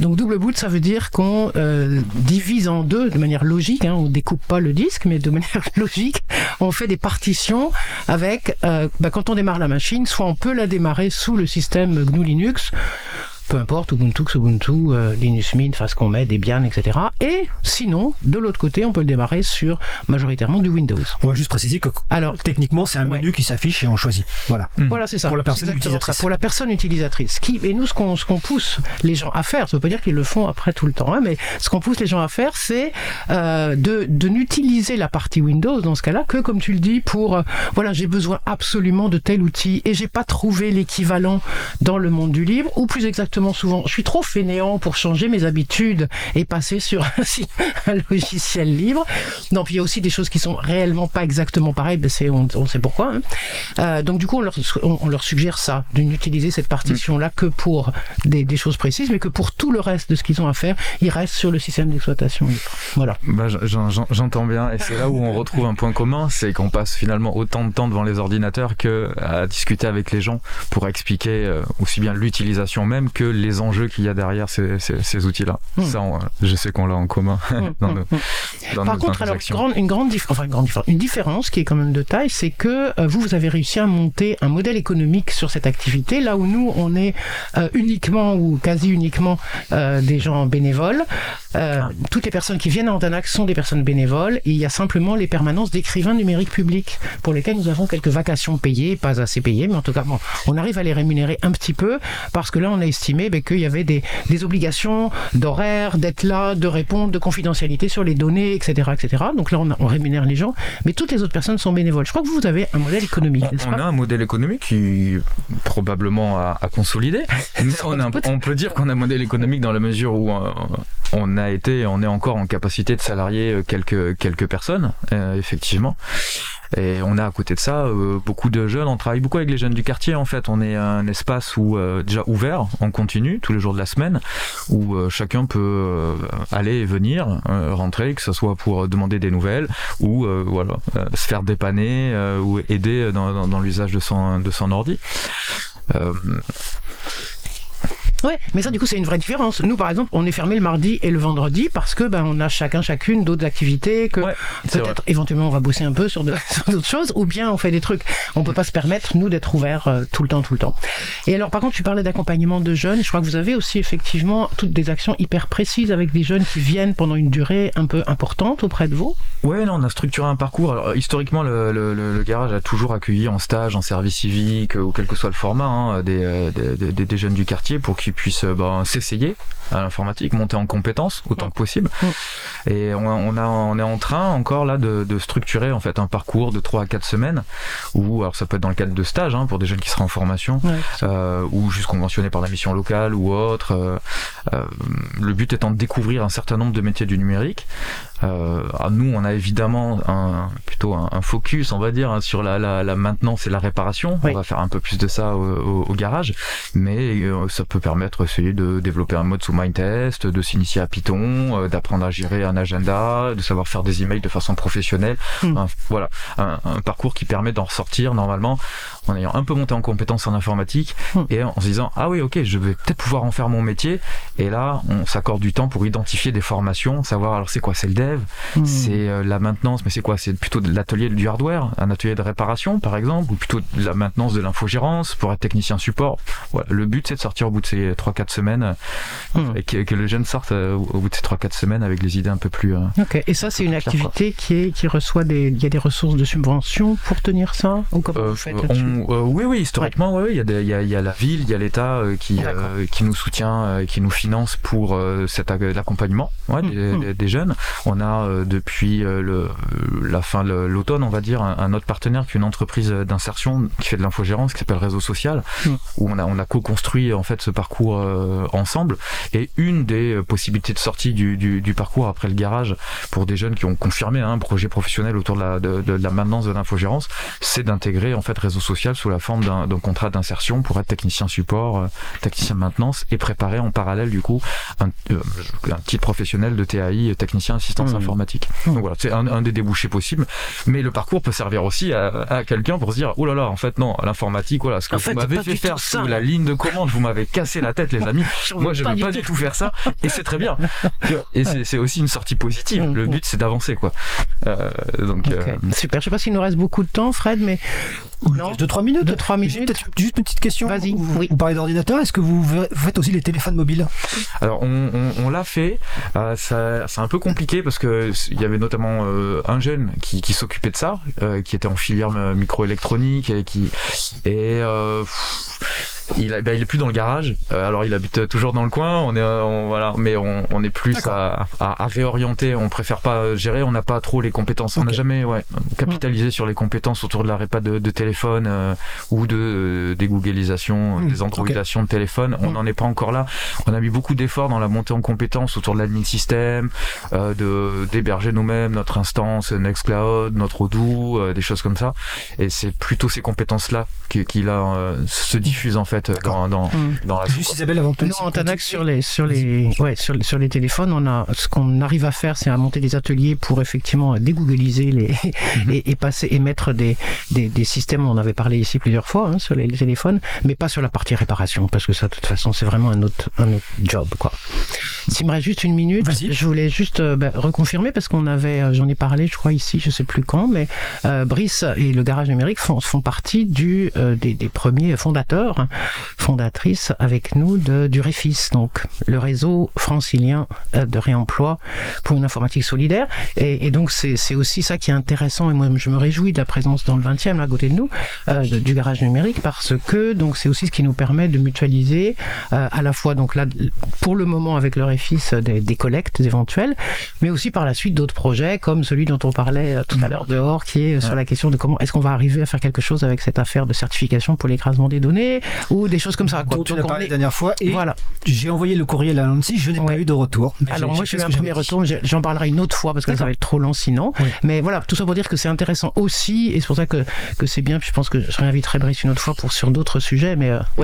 Donc double boot, ça veut dire qu'on euh, divise en deux de manière logique. Hein, on découpe pas le disque, mais de manière logique, on fait des partitions avec. euh, bah, quand on démarre la machine, soit on peut la démarrer sous le système GNU Linux. Peu importe, Ubuntu, Ubuntu, euh, Linux Mint, enfin ce qu'on met, Debian, etc. Et sinon, de l'autre côté, on peut le démarrer sur majoritairement du Windows. On va juste préciser que Alors, techniquement, c'est un menu qui s'affiche et on choisit. Voilà. Voilà, c'est ça. Pour la personne utilisatrice. ça, Pour la personne utilisatrice. Qui, et nous, ce qu'on, ce qu'on pousse les gens à faire, ça veut pas dire qu'ils le font après tout le temps, hein, mais ce qu'on pousse les gens à faire, c'est euh, de, de n'utiliser la partie Windows dans ce cas-là que, comme tu le dis, pour euh, voilà, j'ai besoin absolument de tel outil et j'ai pas trouvé l'équivalent dans le monde du libre, ou plus exactement souvent, je suis trop fainéant pour changer mes habitudes et passer sur un, logiciel libre. Non, puis il y a aussi des choses qui sont réellement pas exactement pareilles, ben on, sait pourquoi. hein. Euh, donc du coup, on leur, suggère ça, de n'utiliser cette partition-là que pour des, choses précises, mais que pour tout le reste de ce qu'ils ont à faire, ils restent sur le système d'exploitation libre. Voilà. Bah, j'en- j'en- J'entends bien, et c'est là où on retrouve un point commun, c'est qu'on passe finalement autant de temps devant les ordinateurs que à discuter avec les gens pour expliquer euh, aussi bien l'utilisation même que les enjeux qu'il y a derrière ces, ces- ces outils-là. Mm. Ça, on- je sais qu'on l'a en commun dans nos, dans Par nos contre, alors, interactions. grande, une, grande dif- enfin, une grande différence, une différence qui est quand même de taille, c'est que euh, vous, vous avez réussi à monter un modèle économique sur cette activité, là où nous, on est euh, uniquement ou quasi uniquement euh, des gens bénévoles. Euh, Toutes les personnes qui viennent à Antanac sont des personnes bénévoles et il y a simplement les permanences d'écrivains numériques publics pour lesquels nous avons quelques vacations payées, pas assez payées, mais en tout cas, bon, on arrive à les rémunérer un petit peu parce que là, on a estimé ben, qu'il y avait des, des obligations d'horaire, d'être là, de répondre, de confidentialité sur les données, etc. etc. Donc là, on, on rémunère les gens, mais toutes les autres personnes sont bénévoles. Je crois que vous, avez un modèle économique, n'est-ce On pas a un modèle économique qui probablement à, à consolider. Mais on, a- on peut dire qu'on a un modèle économique dans la mesure où euh, on a été, on est encore en capacité de salarier euh, quelques quelques personnes, euh, effectivement. Et on a à côté de ça euh, beaucoup de jeunes. On travaille beaucoup avec les jeunes du quartier en fait. On est un espace où euh, déjà ouvert en continu tous les jours de la semaine, où euh, chacun peut euh, aller et venir, euh, rentrer, que ce soit pour demander des nouvelles ou euh, voilà se faire dépanner ou aider dans, dans- dans l'usage de son de son ordi. Ouais, mais ça du coup c'est une vraie différence. Nous par exemple, on est fermé le mardi et le vendredi parce que ben on a chacun chacune d'autres activités que peut-être éventuellement on va bosser un peu sur d'autres choses ou bien on fait des trucs. On peut pas se permettre nous d'être ouverts euh, tout le temps tout le temps. Et alors par contre, tu parlais d'accompagnement de jeunes, je crois que vous avez aussi effectivement toutes des actions hyper précises avec des jeunes qui viennent pendant une durée un peu importante auprès de vous. Ouais, non, on a structuré un parcours. Alors, historiquement, le, le- le- le garage a toujours accueilli en stage, en service civique, ou quel que soit le format, hein, des, euh, des, des- des jeunes du quartier pour puissent euh, ben, s'essayer à l'informatique, monter en compétences autant que possible. Et on, on, a, on est en train encore là de, de structurer en fait un parcours de 3 à 4 semaines, ou alors ça peut être dans le cadre de stage hein, pour des jeunes qui seraient en formation, Ouais. euh, ou juste conventionnés par la mission locale ou autre. euh, euh, le but étant de découvrir un certain nombre de métiers du numérique. Nous, on a évidemment un, plutôt un, un focus, on va dire, hein, sur la, la, la maintenance et la réparation. On va faire un peu plus de ça au, au- au garage, mais ça peut permettre aussi de développer un mode sous De s'initier à Python, euh, d'apprendre à gérer un agenda, de savoir faire des emails de façon professionnelle. Un- voilà, un, un parcours qui permet d'en ressortir normalement en ayant un peu monté en compétences en informatique et en se disant ah oui ok je vais peut-être pouvoir en faire mon métier. Et là on s'accorde du temps pour identifier des formations savoir alors c'est quoi c'est le dev? C'est euh, la maintenance mais c'est quoi? C'est plutôt de l'atelier du hardware un atelier de réparation par exemple ou plutôt de la maintenance de l'infogérance pour être technicien support? Voilà. Le but c'est de sortir au bout de ces 3-4 semaines euh, et que, que le jeune sorte euh, au bout de ces 3-4 semaines avec les idées un peu plus euh, Ok. Et ça c'est une activité qui est qui reçoit des il y a des ressources de subvention pour tenir ça? Ou comment Euh, vous faites on- euh, oui, oui, historiquement, oui, oui, il y, a y, y la ville, il y a l'État euh, qui, euh, qui nous soutient, qui nous finance pour cet ac- l'accompagnement ouais, des, des- des jeunes. On a depuis le, la fin de l'automne, on va dire, un, un autre partenaire qui est une entreprise d'insertion qui fait de l'infogérance, qui s'appelle Réseau Social, Mhm. où on a, on a co-construit en fait ce parcours ensemble. Et une des possibilités de sortie du, du, du parcours après le garage pour des jeunes qui ont confirmé hein, un projet professionnel autour de la, de, de la maintenance de l'infogérance, c'est d'intégrer en fait réseau social sous la forme d'un contrat d'insertion pour être technicien support, euh, technicien maintenance et préparer en parallèle du coup un, euh, un titre professionnel de TAI, technicien assistance Mmh. informatique. Donc voilà, c'est un, un des débouchés possibles. Mais le parcours peut servir aussi à, à quelqu'un pour se dire oh là là, en fait non, l'informatique, voilà, ce que En vous fait, m'avez fait faire sous la ligne de commande, vous m'avez cassé la tête les amis. Moi je pas veux pas du tout faire ça et c'est très bien. Et c'est aussi une sortie positive. Mmh, Le but c'est d'avancer quoi. Euh, donc euh. Super. Je sais pas s'il nous reste beaucoup de temps, Fred, mais non. De 3 minutes De 3 minutes. Peut-être juste une petite question. Vas-y. Vous, vous parlez d'ordinateur, est-ce que vous vous faites aussi les téléphones mobiles? Alors on, on- on l'a fait, euh, ça- c'est un peu compliqué parce que il y avait notamment euh, un jeune qui, qui s'occupait de ça, euh, qui était en filière euh, microélectronique et qui et euh, pff, il, a- il est plus dans le garage. Euh, alors il habite toujours dans le coin. On est euh, on- voilà, mais on, on est plus à, à- à réorienter. On préfère pas euh, gérer. On n'a pas trop les compétences. On n'a jamais ouais capitalisé sur les compétences autour de la répa de, de téléphone euh, ou de euh, des googlisations, Mm, des androidations de téléphone. On n'en est pas encore là. On a mis beaucoup d'efforts dans la montée en compétences autour de l'admin système, euh, de d'héberger nous-mêmes notre instance Nextcloud, notre Odoo, euh, des choses comme ça. Et c'est plutôt ces compétences-là qui, qui là euh, se diffusent en fait dans dans, dans la Juste Isabelle avant de te Nous, laisser en Tanax, sur les, sur les, ouais, sur, les- sur les téléphones, on a, ce qu'on arrive à faire, c'est à monter des ateliers pour effectivement dégoogliser les, et, et passer, et mettre des, des, des systèmes, on en avait parlé ici plusieurs fois, hein, sur les, les téléphones, mais pas sur la partie réparation, parce que ça, de toute façon, c'est vraiment un autre, un autre job, quoi. S'il me reste juste une minute, je voulais juste euh, bah, reconfirmer, parce qu'on avait, euh, j'en ai parlé, je crois, ici, je sais plus quand, mais euh, Brice et le garage numérique font, font partie du, euh, des, des premiers fondateurs, fondatrices avec nous de, du REFIS, donc le réseau francilien euh, de réemploi pour une informatique solidaire. Et, et donc c'est aussi ça qui est intéressant, et moi je me réjouis de la présence dans le 20e, là, à côté de nous, euh, du garage numérique, parce que donc c'est aussi ce qui nous permet de mutualiser euh, à la fois donc là pour le moment avec le REFIS des, des collectes éventuelles, mais aussi par la suite d'autres projets comme celui dont on parlait tout à l'heure dehors, qui est sur la question de comment est-ce qu'on va arriver à faire quelque chose avec cette affaire de certification pour l'écrasement des données, ou ou des choses comme ça. Quoi. dont on parlé est- la dernière fois. Et Voilà. j'ai envoyé le courriel à Nancy, je n'ai pas eu de retour. Alors moi, j'ai eu un premier retour, j'en parlerai une autre fois parce que ça va être trop long sinon. Mais voilà, tout ça pour dire que c'est intéressant aussi, et c'est pour ça que, que c'est bien. Puis je pense que je réinviterai Brice une autre fois pour sur d'autres sujets, mais euh, où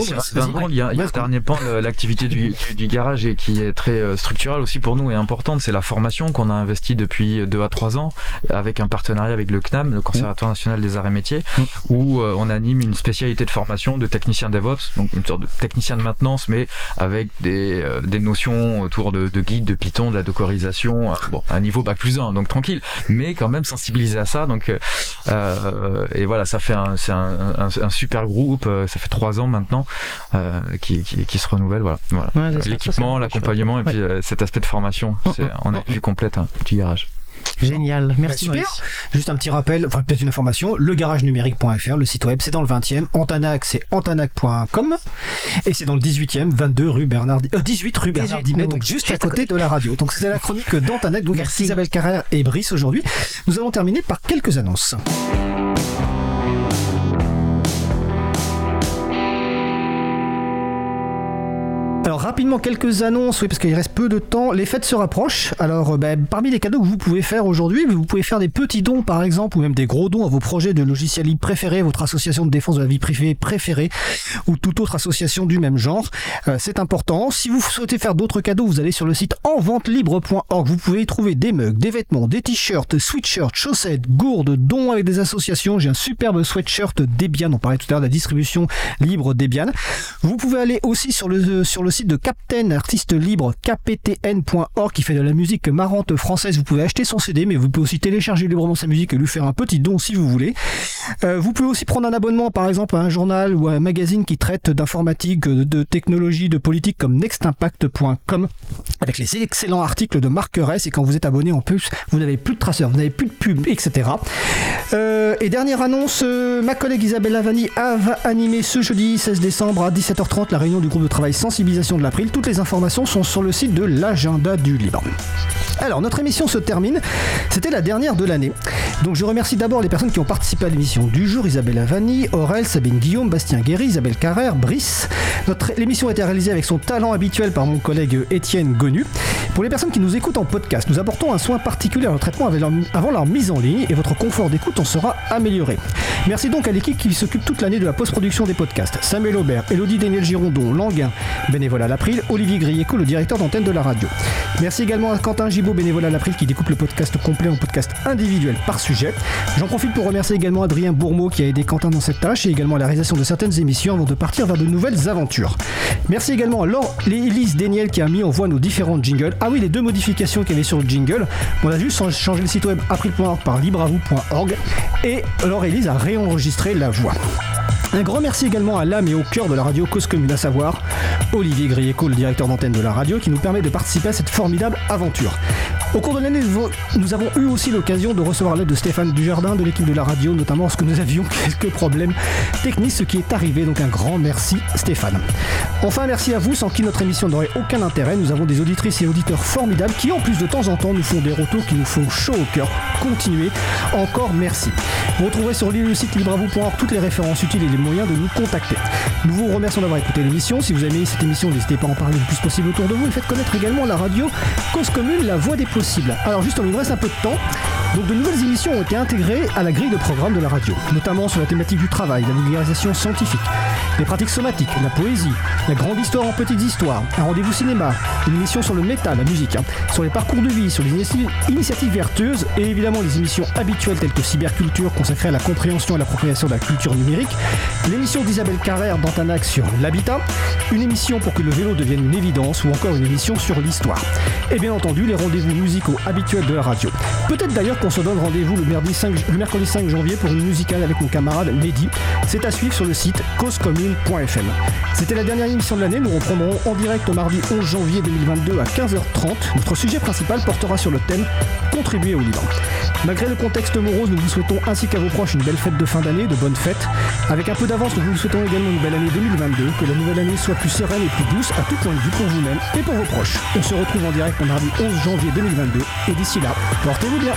vas-y. il y a, il y a un dernier le- l'activité du, du- du garage et qui est très euh, structurelle aussi pour nous et importante, c'est la formation qu'on a investie depuis 2 à 3 ans avec un partenariat avec le CNAM, le Conservatoire national des arts et métiers, où euh, on anime une spécialité de formation de technicien DevOps, donc une sorte de technicien de maintenance, mais avec des, euh, des notions autour de, de guide, de Python, de la dockerisation, euh, bon, à un niveau bac plus 1, donc tranquille, mais quand même sensibilisé à ça, donc euh, euh, et voilà, ça fait un, c'est un, un- un super groupe, euh, ça fait trois ans maintenant, euh, qui, qui, qui se renouvelle, voilà. voilà. Ouais, L'équipement, l'accompagnement et puis euh, cet aspect de formation, c'est on a vue complète hein, du garage. Génial, merci Super. Brice. Juste un petit rappel, enfin peut-être une information, legaragenumérique.fr, le site web, c'est dans le 20e, Antanac, c'est antanac.com, et c'est dans le 18e, 22 rue Bernard, euh, 18 rue Bernard 18, Dimet, donc juste à côté de la radio. Donc c'est la chronique d'Antanac, donc avec Isabelle Carrère et Brice aujourd'hui. Nous allons terminer par quelques annonces. Alors rapidement quelques annonces, oui parce qu'il reste peu de temps. Les fêtes se rapprochent. Alors euh, ben, parmi les cadeaux que vous pouvez faire aujourd'hui, vous pouvez faire des petits dons par exemple ou même des gros dons à vos projets de logiciels libres préférés, votre association de défense de la vie privée préférée ou toute autre association du même genre. Euh, c'est important. Si vous souhaitez faire d'autres cadeaux, vous allez sur le site enventelibre.org. Vous pouvez y trouver des mugs, des vêtements, des t-shirts, sweatshirts, chaussettes, gourdes, dons avec des associations. J'ai un superbe sweatshirt Debian. On parlait tout à l'heure de la distribution libre Debian. Vous pouvez aller aussi sur le, sur le site de Captain, artiste libre, kptn.org, qui fait de la musique marrante française. Vous pouvez acheter son CD, mais vous pouvez aussi télécharger librement sa musique et lui faire un petit don si vous voulez. Euh, vous pouvez aussi prendre un abonnement, par exemple, à un journal ou à un magazine qui traite d'informatique, de, technologie, de politique, comme nextimpact.com, avec les excellents articles de Marc Ress. Et quand vous êtes abonné, en plus, vous n'avez plus de traceurs, vous n'avez plus de pub, etc. Euh, et dernière annonce, euh, ma collègue Isabelle Lavani va animer ce jeudi 16 décembre à 17h30 la réunion du groupe de travail sensibilisation de l'April. Toutes les informations sont sur le site de l'agenda du Liban. Alors, notre émission se termine. C'était la dernière de l'année. Donc, je remercie d'abord les personnes qui ont participé à l'émission du jour Isabelle Avani, Aurel, Sabine Guillaume, Bastien Guéry, Isabelle Carrère, Brice. Notre l'émission a été réalisée avec son talent habituel par mon collègue Étienne Gonu. Pour les personnes qui nous écoutent en podcast, nous apportons un soin particulier à leur traitement avant leur mise en ligne et votre confort d'écoute en sera amélioré. Merci donc à l'équipe qui s'occupe toute l'année de la post-production des podcasts. Samuel Aubert, Elodie Daniel Girondon, Languin, bénévole à l'April, Olivier Grieco, le directeur d'antenne de la radio. Merci également à Quentin Gibaud, bénévole à l'April, qui découpe le podcast complet en podcast individuel par sujet. J'en profite pour remercier également Adrien Bourmeau qui a aidé Quentin dans cette tâche et également à la réalisation de certaines émissions avant de partir vers de nouvelles aventures. Merci également à Laure Élise Daniel qui a mis en voix nos différents jingles. Ah oui, les deux modifications qu'il y avait sur le jingle. On a juste changé le site web april.org par libravou.org et Laure Élise a réenregistré la voix. Un grand merci également à l'âme et au cœur de la radio Cause Commune, à savoir Olivier Grieco, le directeur d'antenne de la radio, qui nous permet de participer à cette formidable aventure. Au cours de l'année, nous- avons eu aussi l'occasion de recevoir l'aide de Stéphane Dujardin de l'équipe de la radio, notamment lorsque nous avions quelques problèmes techniques, ce qui est arrivé. Donc un grand merci Stéphane. Enfin, merci à vous, sans qui notre émission n'aurait aucun intérêt. Nous avons des auditrices et auditeurs formidables qui, en plus de temps en temps, nous font des retours qui nous font chaud au cœur. Continuez. Encore merci. Vous retrouverez sur le site libravou.org toutes les références utiles et les moyens de nous contacter. Nous vous remercions d'avoir écouté l'émission. Si vous avez aimé cette émission, n'hésitez pas à en parler le plus possible autour de vous et faites connaître également la radio Cause Commune, la voix des possibles. Alors juste, on nous reste un peu de temps. Donc de nouvelles émissions ont été intégrées à la grille de programme de la radio, notamment sur la thématique du travail, la vulgarisation scientifique, les pratiques somatiques, la poésie, la grande histoire en petites histoires, un rendez-vous cinéma, une émission sur le métal, la musique, hein, sur les parcours de vie, sur les initiatives vertueuses et évidemment les émissions habituelles telles que Cyberculture consacrée à la compréhension et l'appropriation de la culture numérique, l'émission d'Isabelle Carrère d'Antanac sur l'habitat, une émission pour que le vélo devienne une évidence ou encore une émission sur l'histoire. Et bien entendu les rendez-vous musicaux habituels de la radio. Peut-être d'ailleurs qu'on se donne rendez-vous le, mercredi 5 le mercredi 5 janvier pour une musicale avec mon camarade Mehdi. C'est à suivre sur le site causecommune.fm. C'était la dernière émission de l'année. Nous reprendrons en direct mardi 11 janvier 2022 à 15h30. Notre sujet principal portera sur le thème Contribuer au Liban. Malgré le contexte morose, nous vous souhaitons ainsi qu'à vos proches une belle fête de fin d'année, de bonnes fêtes. Avec un peu d'avance, nous vous souhaitons également une belle année 2022, que la nouvelle année soit plus sereine et plus à tout point de vue pour vous-même et pour vos proches. On se retrouve en direct le mardi 11 janvier 2022 et d'ici là, portez-vous bien.